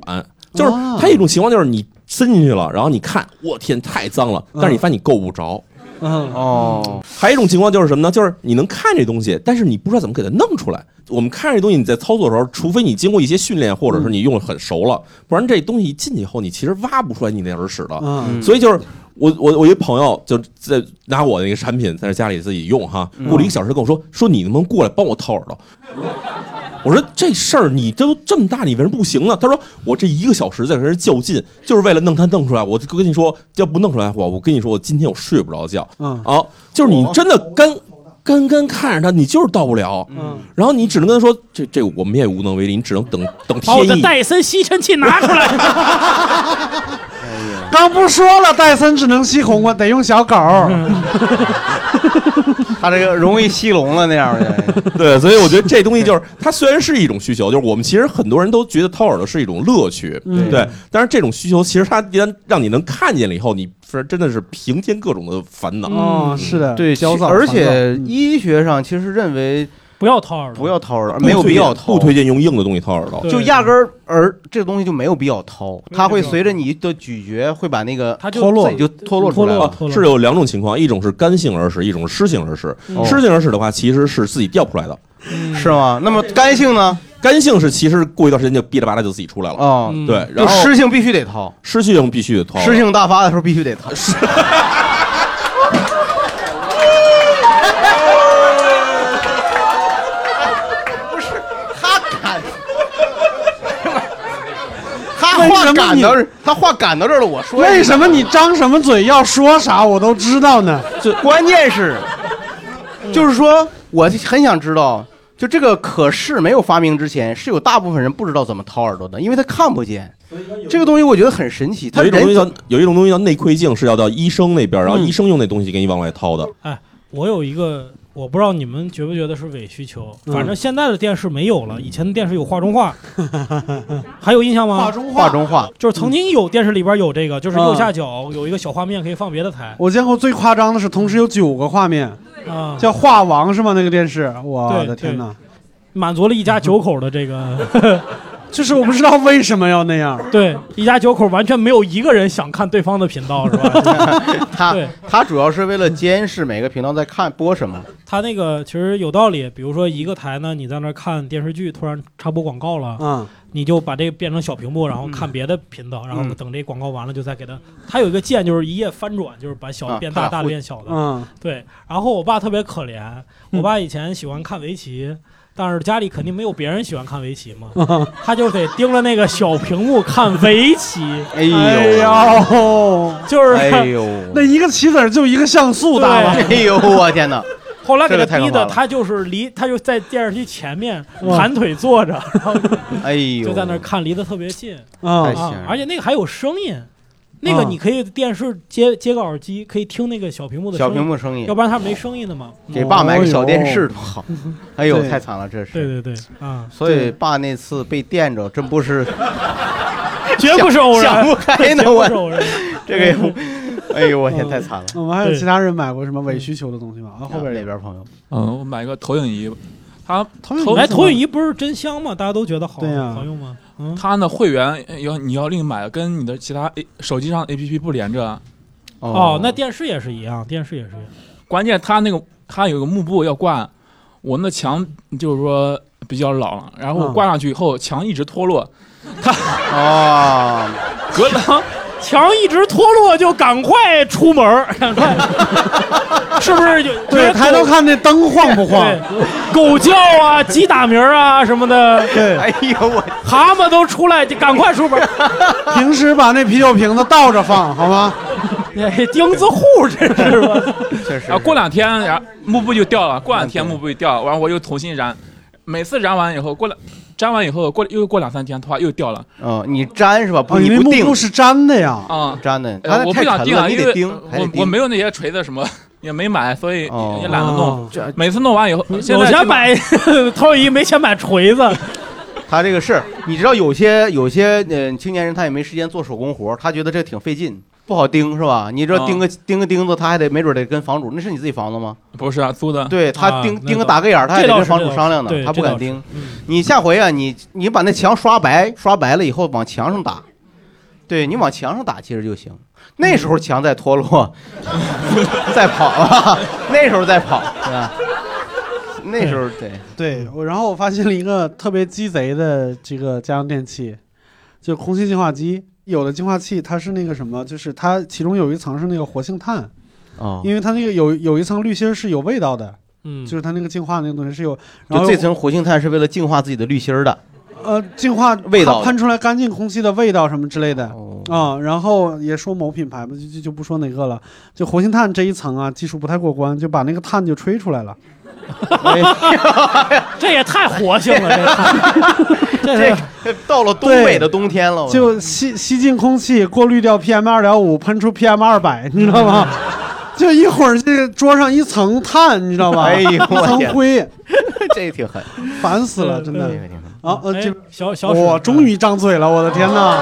I: 就是
B: 哦
I: 它有一种情况，就是你伸进去了，然后你看，我天，太脏了，但是你发现你够不着。
B: 嗯
C: 哦，
I: 还有一种情况就是什么呢？就是你能看这东西，但是你不知道怎么给它弄出来。我们看这东西，你在操作的时候，除非你经过一些训练，或者是你用的很熟了，不然这东西一进去以后，你其实挖不出来你那耳屎的。
B: 嗯
I: 所以就是我我我一朋友就在拿我那个产品在家里自己用哈，过了一个小时跟我说说你能不能过来帮我掏耳朵？我说这事儿你都这么大，你为什么不行呢？他说我这一个小时在跟人较劲，就是为了弄他弄出来。我就跟你说，要不弄出来，我我跟你说，我今天我睡不着觉。
B: 嗯
I: 啊，就是你真的干干干看着他，你就是到不了。
B: 嗯，
I: 然后你只能跟他说，这这我们也无能为力，你只能等等
D: 把我的
I: 天意。
D: 戴森吸尘器拿出来。<laughs>
B: 刚不说了，戴森只能吸红啊，得用小狗。<laughs>
C: 他这个容易吸聋了那样的。<laughs>
I: 对，所以我觉得这东西就是它虽然是一种需求，就是我们其实很多人都觉得掏耳朵是一种乐趣，
B: 嗯
I: 对。但是这种需求其实它一旦让你能看见了以后，你是真的是平添各种的烦恼。
B: 哦，是的，
C: 对，
B: 焦躁，
C: 而
B: 烦躁
C: 且医学上其实认为
D: 不要掏耳朵，
C: 不要掏耳朵，没有必要掏，
I: 不推荐用硬的东西掏耳朵。
C: 就压根儿耳这个东西就没有必要掏，它会随着你的咀嚼会把那个
D: 它就
C: 脱落，自己就脱落出来了。
I: 哦是有两种情况，一种是干性耳屎，一种是湿性耳屎。
C: 哦
I: 湿性耳屎的话，其实是自己掉不出来的，
C: 是吗？那么干性呢？
I: 干性是其实过一段时间就哔哩吧啦就自己出来了。
C: 啊，
I: 对，
C: 就
I: 然后
C: 湿性必须得掏，
I: 湿性必须得掏，
C: 湿性大发的时候必须得掏。<laughs> <laughs> <laughs> 不是他赶，他话赶到这儿，他话赶到这儿了，我说
B: 为什么你张什么嘴要说啥我都知道呢？
C: 这关键是，就是说，我很想知道，就这个可视没有发明之前，是有大部分人不知道怎么掏耳朵的，因为他看不见。这个东西我觉得很神奇，他
I: 有一种东西叫有一种东西叫内窥镜，是要到医生那边，然后
D: 嗯
I: 医生用那东西给你往外掏的。
D: 哎，我有一个，我不知道你们觉不觉得是伪需求。
B: 嗯
D: 反正现在的电视没有了，以前的电视有画中画，<laughs> 还有印象吗？
B: 画中画画中画
D: 就是曾经有电视里边有这个，就是
B: 嗯
D: 右下角有一个小画面可以放别的台。
B: 我见过最夸张的是，同时有九个画面，
D: 啊，
B: 叫画王是吗？那个电视，我的天哪！
D: 满足了一家九口的这个，<laughs>
B: 就是我不知道为什么要那样。<laughs>
D: 对，一家九口完全没有一个人想看对方的频道，是吧？<laughs>
C: 他
D: 对
C: 他主要是为了监视每个频道在看播什么。
D: 他那个其实有道理，比如说一个台呢，你在那看电视剧，突然插播广告了，
B: 嗯，
D: 你就把这个变成小屏幕，然后看别的频道，然后
B: 嗯
D: 等这广告完了就再给他。他有一个键就是一页翻转，就是把小的变大，
C: 啊
D: 大的变小的。
B: 嗯，
D: 对。然后我爸特别可怜，我爸以前喜欢看围棋。但是家里肯定没有别人喜欢看围棋嘛，<laughs> 他就得盯着那个小屏幕看围棋。
C: 哎呦。
B: 哎呦，
D: 就是
C: 哎呦，<laughs>
B: 那一个棋子就一个像素大了？
C: 哎呦，我天哪！
D: 后来给他逼的，他就是离，他就在电视机前面盘腿坐着，然后
C: 哎呦，
D: 就在那看，离得特别近。
B: 啊
D: 而且那个还有声音，那个
B: 啊
D: 你可以电视接接个耳机，可以听那个小屏幕的
C: 小
D: 声音
C: 屏幕声音
D: 要不然它没声音的嘛。
C: 给爸买个小电视多
B: 哦
C: 好！哎呦，太惨了，这是。
D: 对对对啊，
C: 所以爸那次被电着，真不是，
D: 绝不是偶然，
C: 想不开呢，
D: 绝不
C: 我
D: 是偶然。
C: 这个哎呦，我天，太惨了。
B: 我们还有其他人买过什么伪需求的东西吗？啊，后边
C: 那边朋友？
P: 嗯，我买个投影仪，它
B: 投影仪
D: 哎，投影仪不是真香吗？大家都觉得好
B: 对
D: 好用吗？嗯，
P: 它的会员要你要另买，跟你的其他 A 手机上 APP 不连着。
D: 哦，那电视也是一样，电视也是一样。
P: 关键它那个它有个幕布要挂，我那墙就是说比较老了，然后挂上去以后墙一直脱落，它
C: 哦，<laughs>
P: 隔了
D: 墙一直脱落，就赶快出门儿，赶快，是不是就
B: 对，抬头看那灯晃不晃？
D: 狗叫啊，鸡打鸣啊什么的，
B: 对，
C: 哎呦我，
D: 蛤蟆都出来，就赶快出门。<laughs>
B: 平时把那啤酒瓶子倒着放，好吗？
D: 哎钉子户这是吧？<laughs>
C: 确实
P: 啊，过两天然后幕布就掉了，过两天幕布就掉了，完了我又重新燃，每次燃完以后，过两粘完以后，过又过两三天，头发又掉了。
C: 哦，你粘是吧？不，
B: 哦，你
C: 不定
B: 是粘的呀？
P: 啊，
C: 粘的，
P: 呃我不想钉啊，因为
C: 你得
P: 我我没有那些锤子什么，也没买，所以
C: 哦
P: 也懒得弄
C: 这。
P: 每次弄完以后，现
D: 有钱
P: 在基本
D: 买 <laughs> 投影仪，没钱买锤子。
C: 他这个是，你知道有些有些嗯青年人他也没时间做手工活，他觉得这挺费劲，不好钉是吧？你这
P: 啊
C: 钉个钉个钉子，他还得没准得跟房主，那是你自己房子吗？
P: 不是啊，租的。
C: 对他
P: 啊
C: 钉钉个打个眼儿，他还得跟房主商量呢，他不敢钉。你下回啊，你你把那墙刷白，刷白了以后往墙上打，对你往墙上打其实就行。那时候墙再脱落，<laughs> 再跑啊，那时候再跑，是吧？那时候对
B: 对，我然后我发现了一个特别鸡贼的这个家用电器，就空气净化机。有的净化器它是那个什么，就是它其中有一层是那个活性炭，
C: 哦
B: 因为它那个有有一层滤芯是有味道的，
D: 嗯。
B: 就是它那个净化那个东西是有，然后
C: 就这层活性炭是为了净化自己的滤芯儿的。
B: 呃净化
C: 味道
B: 喷出来干净空气的味道什么之类的啊、然后也说某品牌吧，就就就不说哪个了，就活性炭这一层啊技术不太过关，就把那个碳就吹出来了。<laughs>
D: 这也太活性了，这
C: 这这 <laughs> 到了东北的冬天了，
B: 就吸吸进空气，过滤掉 PM 二点五，喷出 PM 二百，<laughs> 你知道吗？<laughs> 就一会儿这个桌上一层碳，你知道吧？
C: 哎呦
B: 一
C: 我天
B: 层灰，
C: 这挺狠，
B: 烦死了，真的。啊呃，这
D: 哎小小
B: 我终于张嘴了，我的天哪！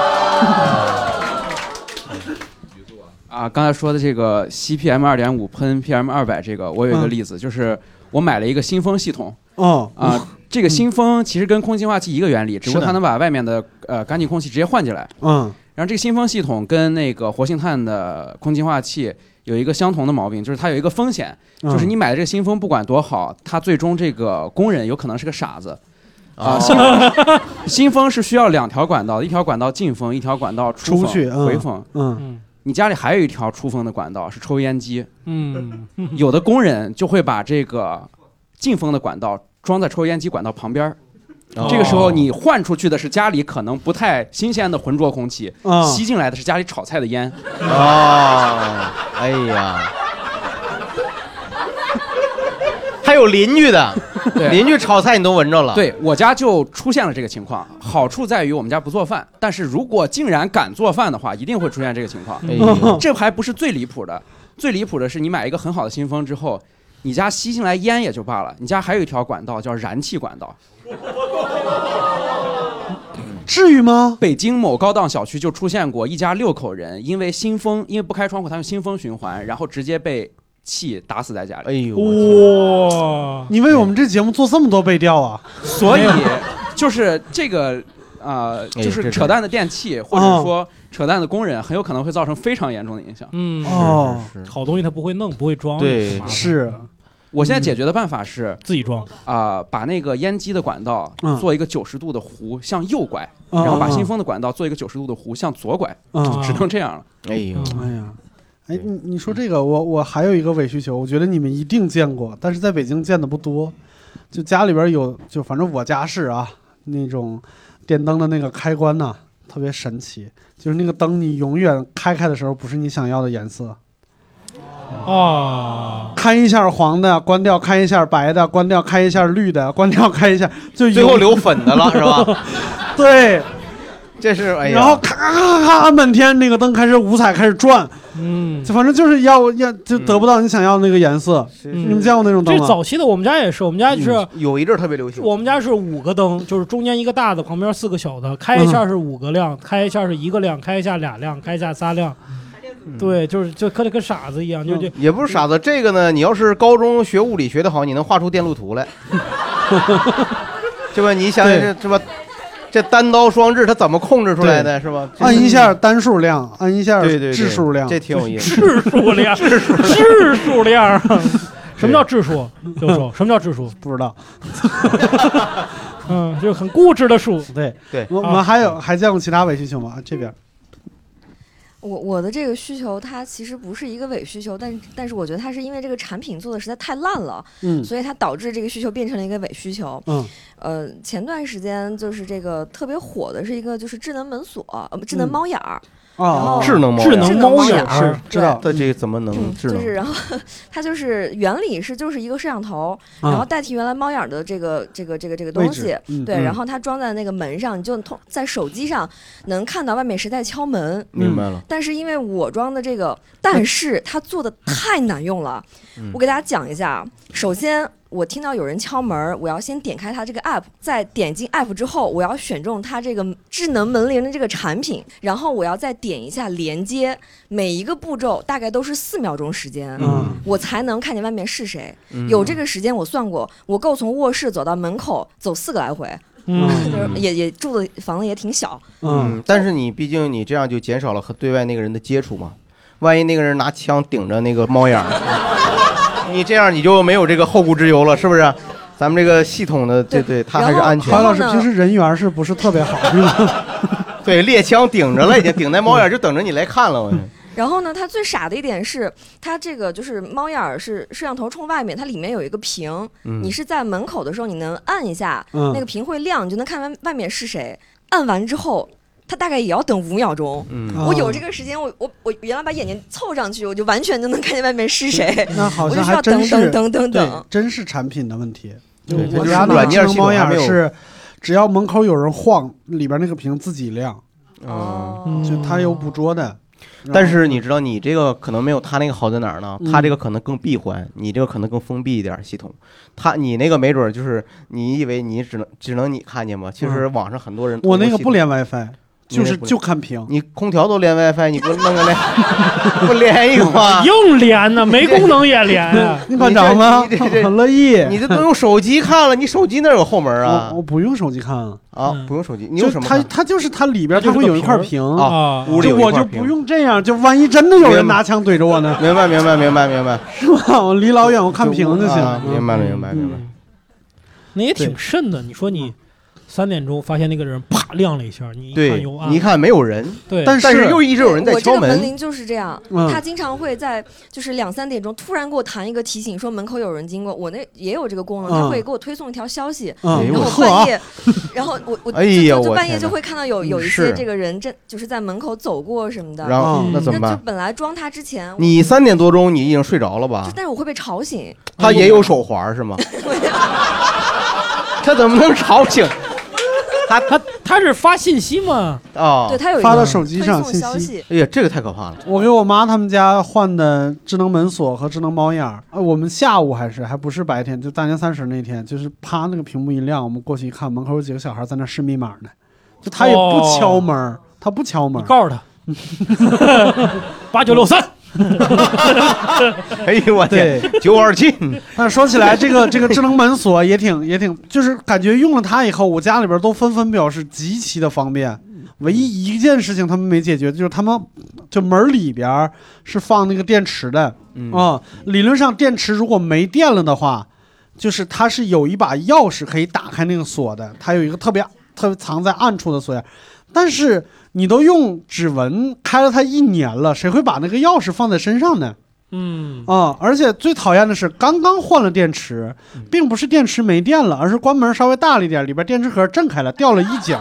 Q: 啊，刚才说的这个吸 PM 二点五喷 PM 二百，这个我有一个
B: 嗯
Q: 例子，就是我买了一个新风系统。
B: 哦
Q: 啊，这个新风其实跟空气净化器一个原理，只不过
B: 是
Q: 它能把外面的呃干净空气直接换进来。
B: 嗯。
Q: 然后这个新风系统跟那个活性炭的空气净化器有一个相同的毛病，就是它有一个风险，
B: 嗯。
Q: 就是你买的这个新风不管多好，它最终这个工人有可能是个傻子。啊，
B: 哦
Q: 新风 <laughs> 新风是需要两条管道，一条管道进风，一条管道风
B: 出去嗯
Q: 回风。
B: 嗯。
Q: 你家里还有一条出风的管道是抽烟机，
D: 嗯，<laughs>
Q: 有的工人就会把这个进风的管道装在抽烟机管道旁边儿。
C: 哦
Q: 这个时候，你换出去的是家里可能不太新鲜的浑浊空气，
C: 哦
Q: 吸进来的是家里炒菜的烟。
C: 哦，哎呀，还有邻居的，
Q: 对
C: 邻居炒菜你都闻着了。
Q: 对我家就出现了这个情况，好处在于我们家不做饭，但是如果竟然敢做饭的话，一定会出现这个情况。
C: 哎呦
Q: 这还不是最离谱的，最离谱的是你买一个很好的新风之后，你家吸进来烟也就罢了，你家还有一条管道叫燃气管道。
B: 至于吗？
Q: 北京某高档小区就出现过一家六口人，因为新风，因为不开窗户，他用新风循环，然后直接被气打死在家里。
C: 哎呦
D: 哇！
B: 你为我们这节目做这么多背调啊？
Q: 所以就是这个啊、就是扯淡的电器，或者说扯淡的工人，很有可能会造成非常严重的影响。
D: 嗯
B: 哦
D: 好东西他不会弄，不会装，
Q: 对
B: 是。
Q: 我现在解决的办法是
D: 自己装。
Q: 啊、把那个烟机的管道
B: 嗯。
Q: 做一个九十度的弧向右拐，
B: 嗯
Q: 然后把新风的管道做一个九十度的弧向左拐，
B: 嗯。
Q: 就只能这样了。
C: 哎呦，
B: 哎呀，哎，你你说这个，我我还有一个伪需求，我觉得你们一定见过，但是在北京见的不多。就家里边有，就反正我家是啊，那种电灯的那个开关呐、特别神奇，就是那个灯你永远开开的时候不是你想要的颜色，
D: 啊，
B: 开一下黄的，关掉；开一下白的，关掉；开一下绿的，关掉；开一下，<laughs> 就
C: 最后留粉的了 <laughs> 是吧？
B: 对，
C: 这是哎呀，
B: 然后咔咔咔按半天，那个灯开始五彩开始转，
D: 嗯，
B: 就反正就是要要就得不到你想要的那个颜色。你们见过那种灯
D: 这
B: 吗？
D: 早期的我们家也是，我们家是
C: 嗯有一阵特别流行。
D: 我们家是五个灯，就是中间一个大的，旁边四个小的，开一下是五个亮，开一下是一个亮，开一下俩亮，开一下仨亮。对，就是就跟跟傻子一样，就就
C: 也不是傻子，这个呢，你要是高中学物理学得好，你能画出电路图来，<laughs> 对吧？你想想这是吧？这单刀双掷它怎么控制出来的，是吧？
B: 按一下单数量，按一下
C: 对对对
B: 质数量，
C: 这挺有意思
D: 质数量，
B: 质数量
D: 质数量。<laughs> 什么叫质数？教授，<laughs> 什么叫质数？
B: 不知道。
D: 嗯，就很固执的数。
B: 对
C: 对
B: 我我们还有还见过其他伪需求吗？这边
E: 我我的这个需求，它其实不是一个伪需求，但但是我觉得它是因为这个产品做的实在太烂了，
B: 嗯
E: 所以它导致这个需求变成了一个伪需求。
B: 嗯，
E: 呃，前段时间就是这个特别火的是一个就是智能门锁，呃，智能
B: 嗯
E: 猫眼儿。
B: 哦
E: 然后
C: 智能猫眼
E: 智能猫眼儿
C: 是
E: 对。
C: 这个怎么能智能？
E: 就是，然后它就是原理是就是一个摄像头，
C: 啊。
E: 然后代替原来猫眼儿的这个这个这个这个东西，对，
C: 嗯。
E: 然后它装在那个门上，你就通在手机上能看到外面谁在敲门。
C: 明白了。
E: 但是因为我装的这个，但是它做的太难用了，
C: 嗯。
E: 我给大家讲一下啊。首先，我听到有人敲门，我要先点开它这个 app，在点进 app 之后，我要选中它这个智能门铃的这个产品，然后我要再点一下连接，每一个步骤大概都是四秒钟时间，
B: 嗯。
E: 我才能看见外面是谁。
C: 嗯。
E: 有这个时间我算过，我够从卧室走到门口走四个来回。
B: 嗯。
E: 就是也也住的房子也挺小，
C: 嗯，但是你毕竟你这样就减少了和对外那个人的接触嘛，万一那个人拿枪顶着那个猫眼儿，你这样你就没有这个后顾之忧了，是不是？咱们这个系统的对对，它还是安全。
B: 韩老师平时人缘是不是特别好？<laughs> 是吧？
C: 对猎枪顶着了，已经顶在猫眼儿，就等着你来看了。我
E: 然后呢，它最傻的一点是，它这个就是猫眼儿是摄像头冲外面，它里面有一个屏，
C: 嗯
E: 你是在门口的时候，你能按一下，
C: 嗯
E: 那个屏会亮，你就能看外外面是谁。按完之后，它大概也要等五秒钟。
C: 嗯
E: 我有这个时间，我我我原来把眼睛凑上去，我就完全就能看见外面是谁。<laughs>
B: 那好
E: 我就需
B: 像还真是
E: 要等等等等等。
B: 真是产品的问题。我家那
C: 软件
B: 个智能猫眼
C: 系统没有
B: 是，只要门口有人晃，里边那个屏自己亮，
C: 嗯
B: 就它有捕捉的。
C: 但是你知道，你这个可能没有他那个好在哪儿呢？
B: 嗯
C: 他这个可能更闭环，你这个可能更封闭一点儿系统。他你那个没准儿就是你以为你只能只能你看见吗？其实
B: 嗯
C: 网上很多人
B: 我那个不连 WiFi，就是就看屏。
C: 你空调都连 WiFi，你不弄个连 <laughs> 不连一个吗？
D: 硬连呢，没功能也连 <laughs> 啊。
B: 你管着吗？很乐意。
C: 你这都用手机看了，你手机那有后门啊
B: 我？不用手机看啊。
C: 啊，不用手机，你用什么它？
B: 它就是它里边
C: 它
B: 会有一块
C: 屏
B: 屏
C: 啊屋里
B: 我就不用这样，就万一真的有人拿枪怼着我呢，
C: 明白明白明白明白，<laughs>
B: 是吧？我离老远我看屏就行
C: 啊。明白了明白明白。
D: 那也挺慎的。你说你三点钟发现那个人啪亮了一下，你一看
C: 对
D: 又，暗，
C: 你一看没有人，
D: 对
C: 但是又一直有人在敲门我这。
E: 个门铃就是这样，
C: 嗯
E: 他经常会在就是两三点钟突然给我弹一个提醒，说门口有人经过。我那也有这个功能，
C: 嗯
E: 他会给我推送一条消息，
C: 嗯
E: 然后半夜，然后我 <laughs> 我
C: 哎呀
E: 就半夜就会看到有有一些这个人正就是在门口走过什么的。
C: 然后那怎么办
E: 就本来装他之前，
C: 你三点多钟你已经睡着了吧？
E: 但是我会被吵醒。
C: 他也有手环是吗？<laughs> 他怎么能吵醒？
D: 他他他是发信息吗？
C: 哦，
E: 对他有一
B: 发到手机上
E: 推
B: 信息
E: 消息。
C: 哎呀，这个太可怕了。
B: 我给我妈他们家换的智能门锁和智能猫眼儿，啊，我们下午还是还不是白天，就大年三十那天，就是啪那个屏幕一亮，我们过去一看，门口有几个小孩在那试密码呢，就他也不敲门儿，他不敲门儿，
D: 告诉他 <laughs> 八九六三。<laughs>
C: 哎呦我天，九二七。
B: 那说起来，这个这个智能门锁也挺也挺，就是感觉用了它以后，我家里边都纷纷表示极其的方便。唯一一件事情他们没解决，就是他们就门里边是放那个电池的啊、
C: 嗯
B: 理论上电池如果没电了的话，就是它是有一把钥匙可以打开那个锁的，它有一个特别特别藏在暗处的锁眼。但是你都用指纹开了它一年了，谁会把那个钥匙放在身上呢？
D: 嗯。
B: 啊、而且最讨厌的是，刚刚换了电池，并不是电池没电了，而是关门稍微大了一点，里边电池盒震开了，掉了一角，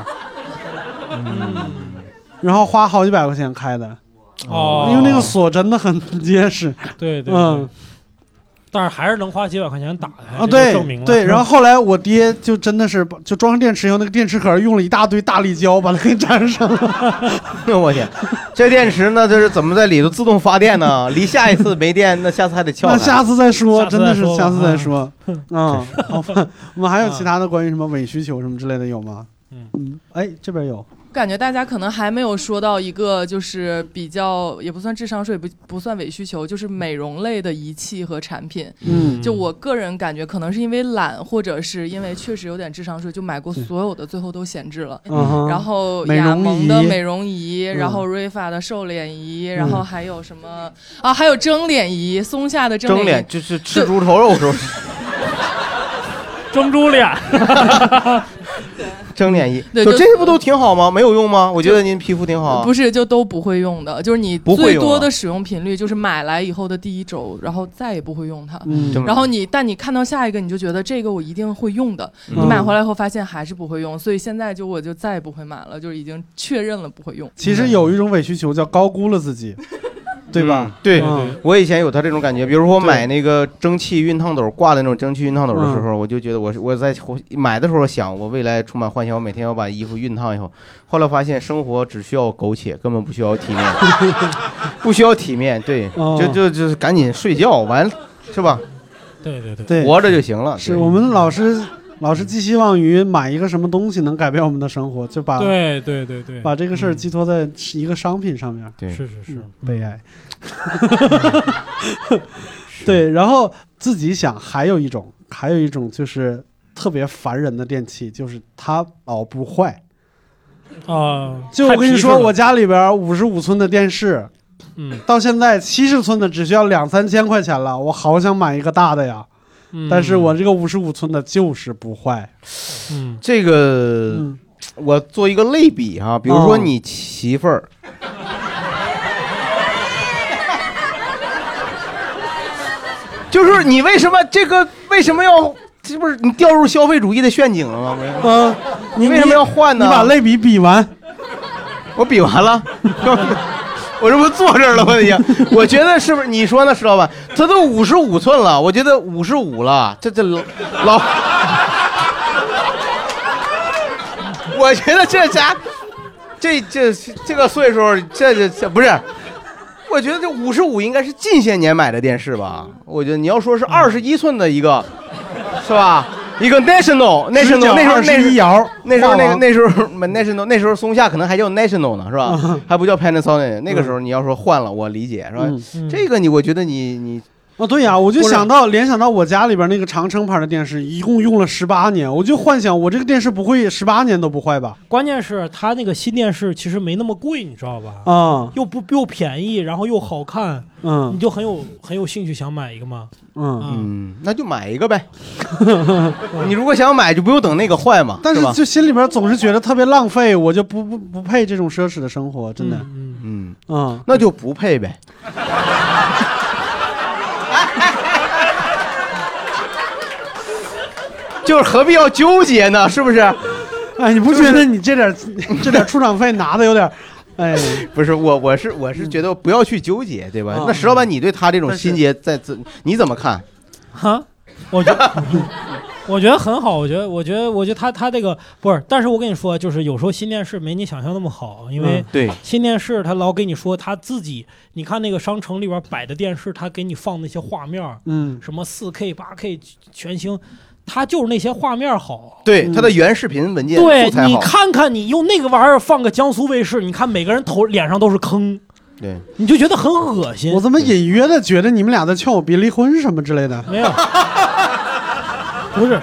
B: 然后花好几百块钱开的，
D: 哦。
B: 因为那个锁真的很结实，
D: 对对，
B: 嗯
D: 但是还是能花几百块钱打开
B: 啊，对
D: 证明了
B: 对，然后后来我爹就真的是就装上电池以后，那个电池壳用了一大堆大力胶把它给粘上了，<laughs>
C: 我天，这电池呢，这是怎么在里头自动发电呢？<laughs> 离下一次没电，那下次还得撬开。
B: 那下次再说，真的是下次再
D: 啊
B: 说。嗯，<laughs> 好吧，我们还有其他的关于什么伪需求什么之类的有吗？嗯，哎，这边有。
L: 感觉大家可能还没有说到一个，就是比较也不算智商税，不不算伪需求，就是美容类的仪器和产品。
B: 嗯。
L: 就我个人感觉，可能是因为懒，或者是因为确实有点智商税，就买过所有的，最后都闲置了。
B: 嗯。
L: 然后雅萌的美容仪，
B: 嗯。
L: 然后瑞法的瘦脸仪，
C: 嗯。
L: 然后还有什么啊？还有蒸脸仪，松下的蒸
C: 蒸
L: 脸
C: 就是吃猪头肉时候，<laughs>
D: 蒸猪脸，<laughs>
C: 蒸脸仪，
L: 对就
C: 就这些不都挺好吗？没有用吗？我觉得您皮肤挺好啊。
L: 不是，就都不会用的，就是你
C: 不会用啊
L: 最多的使用频率就是买来以后的第一周，然后再也不会用它。
C: 嗯这么
L: 然后你，但你看到下一个，你就觉得这个我一定会用的，
B: 嗯
L: 你买回来以后发现还是不会用，所以现在就我就再也不会买了，就是已经确认了不会用。
B: 其实有一种伪需求叫高估了自己，对吧？
C: 嗯？对
B: 嗯，
C: 我以前有他这种感觉，比如说我买那个蒸汽熨烫斗挂的那种蒸汽熨烫斗的时
B: 嗯。
C: 候，我就觉得我我在买的时候想，我未来充满幻想，我每天要把衣服熨烫以后，后来发现生活只需要苟且，根本不需要体面，<laughs> 不需要体面，对，
B: 哦。
C: 就就就是赶紧睡觉，完是吧？
D: 对对对。
B: 对，
C: 活着就行了。
B: 是我们老是老是寄希望于买一个什么东西能改变我们的生活，就把
D: 对对对对
B: 把这个事儿寄托在一个商品上面。
C: 对
D: 是是是
B: 嗯悲哀。<laughs> <laughs> 对，然后自己想，还有一种，还有一种就是特别烦人的电器，就是它老不坏。
D: 啊，
B: 就我跟你说，我家里边五十五寸的电视，
D: 嗯，
B: 到现在七十寸的只需要两三千块钱了，我好想买一个大的呀。
D: 嗯
B: 但是我这个五十五寸的就是不坏。
D: 嗯，
C: 这个我做一个类比哈，比如说你媳妇儿。<laughs> 就是你为什么这个为什么要这不是你掉入消费主义的陷阱了吗？
B: 嗯，
C: 你为什么要换呢？
B: 你把类比比完，
C: 我比完了，我这不坐这儿了吗？已经，我觉得是不是？你说呢，石老板？他都五十五寸了，我觉得五十五了，这这老老，我觉得这家这这这个岁数，这这这不是。我觉得这五十五应该是近些年买的电视吧？我觉得你要说是二十一寸的一个，是吧？一个 national <laughs> national 那时候那时候
B: 21摇
C: 那时候那个那时候 national 那时候松下可能还叫 national 呢，是吧？还不叫 Panasonic。那个时候你要说换了，我理解是吧？
B: 嗯
C: 这个你我觉得你你
B: 哦，对呀，我就想到联想到我家里边那个长城牌的电视，一共用了十八年，我就幻想我这个电视不会十八年都不坏吧？
D: 关键是它那个新电视其实没那么贵，你知道吧？
B: 啊，
D: 又不又便宜，然后又好看，
B: 嗯
D: 你就很有很有兴趣想买一个吗？
B: 嗯
C: 嗯，那就买一个呗。你如果想买，就不用等那个坏嘛，
B: 但是？就心里边总是觉得特别浪费，我就不不不配这种奢侈的生活，真的。
C: 嗯
B: 嗯嗯，
C: 那就不配呗。就是何必要纠结呢？是不是？<laughs>
B: 哎，你不觉得你这点 <laughs> 这点出场费拿的有点，哎，
C: 不是我，我是我是觉得不要去纠结，对吧？
B: 啊
C: 那石老板，你对他这种心结在自你怎么看？
D: 哈，我觉得，<laughs> 我觉得很好。我觉得，我觉得，我觉得他他这个不是，但是我跟你说，就是有时候新电视没你想象那么好，因为
C: 嗯对
D: 新电视他老给你说他自己，你看那个商城里边摆的电视，他给你放那些画面，
B: 嗯，
D: 什么四 K、八 K 全星，他就是那些画面好。
C: 对他的原视频文件
D: 对你
C: 素材好，
D: 看看，你用那个玩意儿放个江苏卫视，你看每个人头脸上都是坑，
C: 对，
D: 你就觉得很恶心。
B: 我怎么隐约的觉得你们俩在劝我别离婚什么之类的？
D: 没有，不是，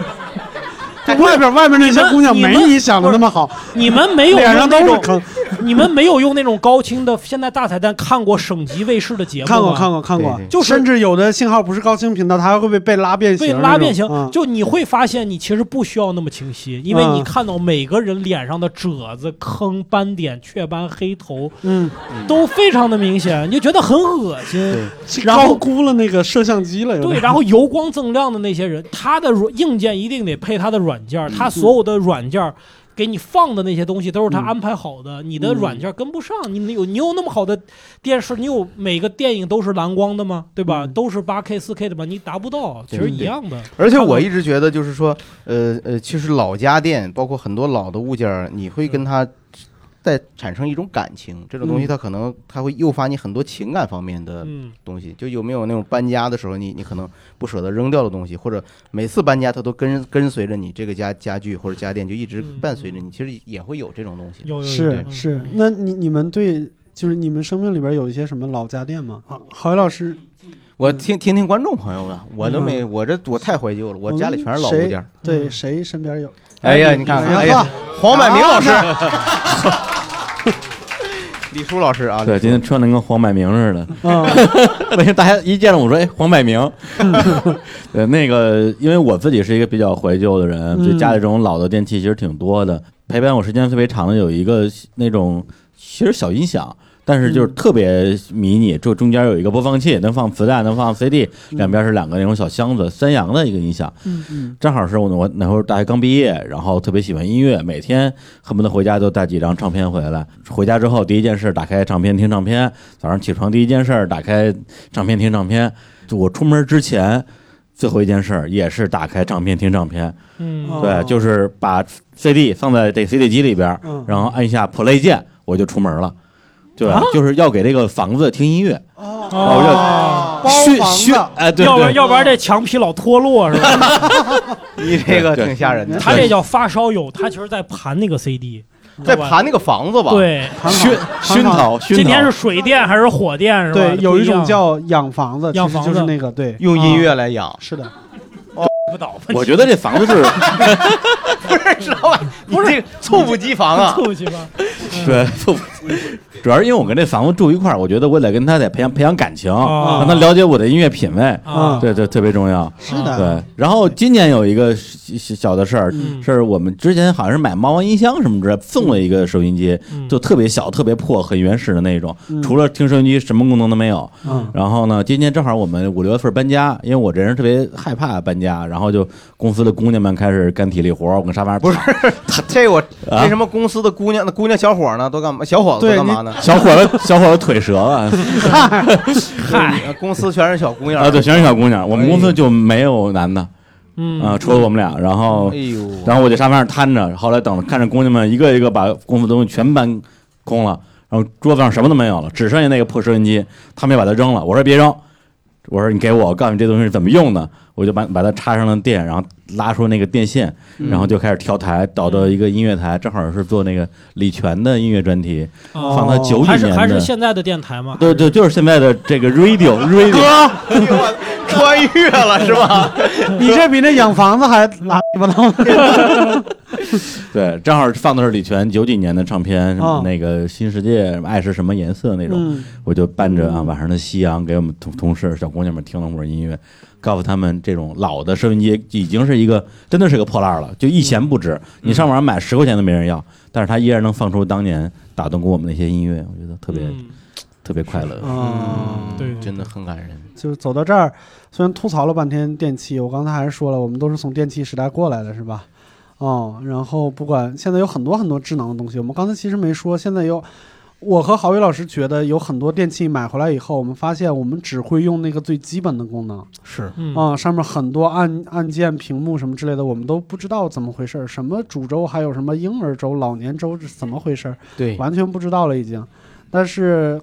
B: 外边外面那些姑娘没你想的那么好，
D: 你们没有
B: 脸上
D: 用那种
B: 都是坑。
D: 你们没有用那种高清的现在大彩蛋看过省级卫视的节目？
B: 看过看过看过，
D: 就是
B: 甚至有的信号不是高清频道，它还会被被拉变形
D: 被，拉变形，
B: 嗯
D: 就你会发现你其实不需要那么清晰，因为
B: 嗯
D: 你看到每个人脸上的褶子、坑、斑点、雀斑、黑头，
B: 嗯，
D: 都非常的明显，你就觉得很恶心。然
B: 高
D: 后
B: 估了那个摄像机了，
D: 对，然后油光锃亮的那些人，他的软硬件一定得配他的软件儿，他所有的软件儿给你放的那些东西都是他安排好的，你的软件跟不上，你有你有那么好的电视，你有每个电影都是蓝光的吗？对吧？都是八 K、四 K 的吧？你达不到，其实一样的。
C: 而且我一直觉得，就是说，呃呃，其实老家电，包括很多老的物件儿，你会跟它再产生一种感情。这种东西
B: 嗯
C: 它可能它会诱发你很多情感方面的
D: 嗯
C: 东西。就有没有那种搬家的时候，你你可能不舍得扔掉的东西，或者每次搬家它都跟跟随着你这个家家具或者家电就一直伴随着你，其实也会有这种东西。
D: 有
B: 是是，那你你们对就是你们生命里边有一些什么老家电吗？啊，郝宇老师，
C: 我听听听观众朋友的，我都没，我这我太怀旧了，我家里全是老物件。
B: 对，谁身边有？
C: 哎呀，你看看，哎呀，黄百鸣老师，<laughs> 李叔老师啊，
A: 对，今天穿的跟黄百鸣似的。
B: 嗯 <laughs>
A: 为什么大家一见着我说，哎，黄百鸣？<laughs> 对，那个，因为我自己是一个比较怀旧的人，
B: 嗯
A: 就家里这种老的电器其实挺多的。陪伴我时间特别长的有一个那种其实小音响。但是就是特别迷你，就中间有一个播放器，能放磁带，能放 CD，两边是两个那种小箱子，三洋的一个音响。
B: 嗯嗯，
A: 正好是我我那会儿大学刚毕业，然后特别喜欢音乐，每天恨不得回家都带几张唱片回来。回家之后第一件事打开唱片听唱片，早上起床第一件事打开唱片听唱片。就我出门之前最后一件事也是打开唱片听唱片。
D: 嗯，
A: 对，就是把 CD 放在这 CD 机里边，然后按下 Play 键，我就出门了。对，就是要给这个房子听音乐，
D: 哦，
B: 包房子，
A: 哎，对，
D: 要不然要不然这墙皮老脱落是吧？<laughs>
C: 你这个挺吓人的。
D: 他这叫发烧友，他其实在盘那个 CD，
C: 在盘那个房子吧？
D: 对，
A: 熏熏陶，熏陶。
D: 今天是水电还是火电是吧？
B: 对，有一种叫养房子，
D: 养房子。
B: 就是那个对，
C: 用音乐来养。
B: 是的。
D: 不倒。
A: 我觉得这房子是，<laughs>
C: 不是知道吧？<laughs> 你这猝不及防 <laughs> 啊！
D: 猝不及防。
A: 对，猝不。主要是因为我跟这房子住一块儿，我觉得我得跟他得培养培养感情，让他了解我的音乐品味，
D: 啊
A: 对对，特别重要。
B: 是的
A: 对。然后今年有一个小小的事儿，是我们之前好像是买猫王音箱什么之类，送了一个收音机，就特别小、特别破、很原始的那种，除了听收音机什么功能都没有。
B: 嗯
A: 然后呢，今年正好我们五六月份搬家，因为我这人特别害怕搬家，然后就公司的姑娘们开始干体力活儿，我跟沙发上
C: 不是 <laughs> 这我为什么公司的姑娘那姑娘小伙呢都干嘛？小伙子都干嘛呢？
A: 小伙子小伙子腿折了，<laughs>
C: 嗨，公司全是小姑娘
A: 啊，对，全是小姑娘，我们公司就没有男的。
D: 嗯
A: 啊，除了我们俩，然后，
C: 哎呦，
A: 然后我在沙发上瘫着，后来等看着姑娘们一个一个把公司东西全搬空了，然后桌子上什么都没有了，只剩下那个破收音机，他们也把它扔了。我说别扔，我说你给我，我告诉你这东西是怎么用的，我就把把它插上了电，然后拉出那个电线，
D: 嗯
A: 然后就开始调台，导到一个音乐台，正好是做那个李泉的音乐专题，放他九几
D: 还是
A: 年的。
D: 还是现在的电台吗？
A: 对对，就是现在的这个 radio <laughs> radio，哥
C: 穿越了是吧？<laughs>
B: 你这比那养房子还拉鸡巴倒。<laughs>
A: 对，正好放的是李泉九几年的唱片，什么
B: 哦
A: 那个新世界，爱是什么颜色那种，
B: 嗯
A: 我就伴着啊晚上的夕阳，给我们同同事小姑娘们听了会儿音乐，告诉他们这种老的收音机已经是一个真的是个破烂了，就一钱不值，你上网上买十块钱都没人要，但是它依然能放出当年打动过我们那些音乐，我觉得特别、特别快乐。
B: 嗯，
D: 对，
C: 真的很感人。
B: 就是走到这儿，虽然吐槽了半天电器，我刚才还是说了，我们都是从电器时代过来的，是吧？哦，然后不管现在有很多很多智能的东西，我们刚才其实没说，现在有。我和郝宇老师觉得有很多电器买回来以后，我们发现我们只会用那个最基本的功能，
C: 是
D: 嗯
B: 啊、上面很多按按键、屏幕什么之类的，我们都不知道怎么回事儿，什么主轴，还有什么婴儿轴、老年轴是怎么回事儿，
C: 对
B: 完全不知道了已经。但是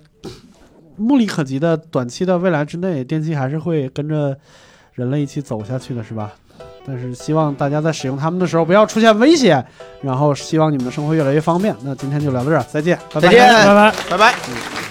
B: 目力可及的短期的未来之内，电器还是会跟着人类一起走下去的，是吧？但是希望大家在使用它们的时候不要出现危险，然后希望你们的生活越来越方便。那今天就聊到这儿，再见，拜拜
C: 再见
D: 拜拜。
C: 拜拜。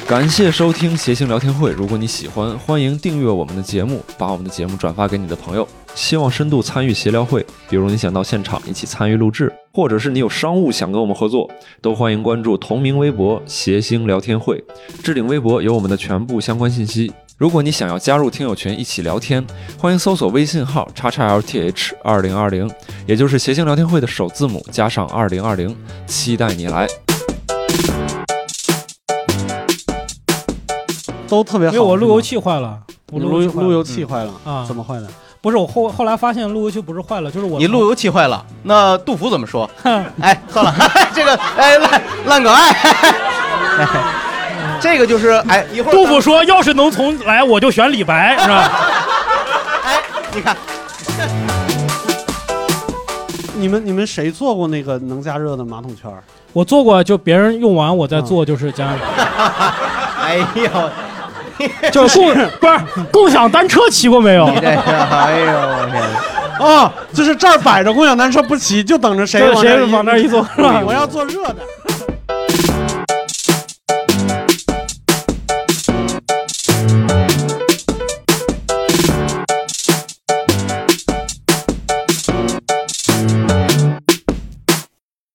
R: 感谢收听谐星聊天会。如果你喜欢，欢迎订阅我们的节目，把我们的节目转发给你的朋友。希望深度参与协聊会，比如你想到现场一起参与录制，或者是你有商务想跟我们合作，都欢迎关注同名微博“谐星聊天会”，置顶微博有我们的全部相关信息。如果你想要加入听友群一起聊天，欢迎搜索微信号叉叉 LTH 二零二零，也就是谐星聊天会的首字母加上二零二零，期待你来。
B: 都特别好。
D: 因为我路由器坏了，我
B: 路
D: 路由器坏了
B: 路由器坏了
D: 啊？
B: 怎么坏的？
D: 不是我后后来发现路由器不是坏了，就是我
C: 你路由器坏了，那杜甫怎么说？<laughs> 哎，算了，<laughs> 这个哎烂烂梗哎，<laughs> 这个就是哎一会儿
D: 杜甫说，要是能重来，我就选李白，是吧？<laughs>
C: 哎你看，<laughs>
B: 你们你们谁做过那个能加热的马桶圈儿？
D: 我做过，就别人用完我再做，就是加热。<laughs>
C: 哎呦，
D: 就是共不是共享单车骑过没有？
C: 你这个哎呦我天！
B: 哦，就是这儿摆着共享单车不骑，就等着谁
D: 谁往那儿一坐是吧
B: 我要坐热的。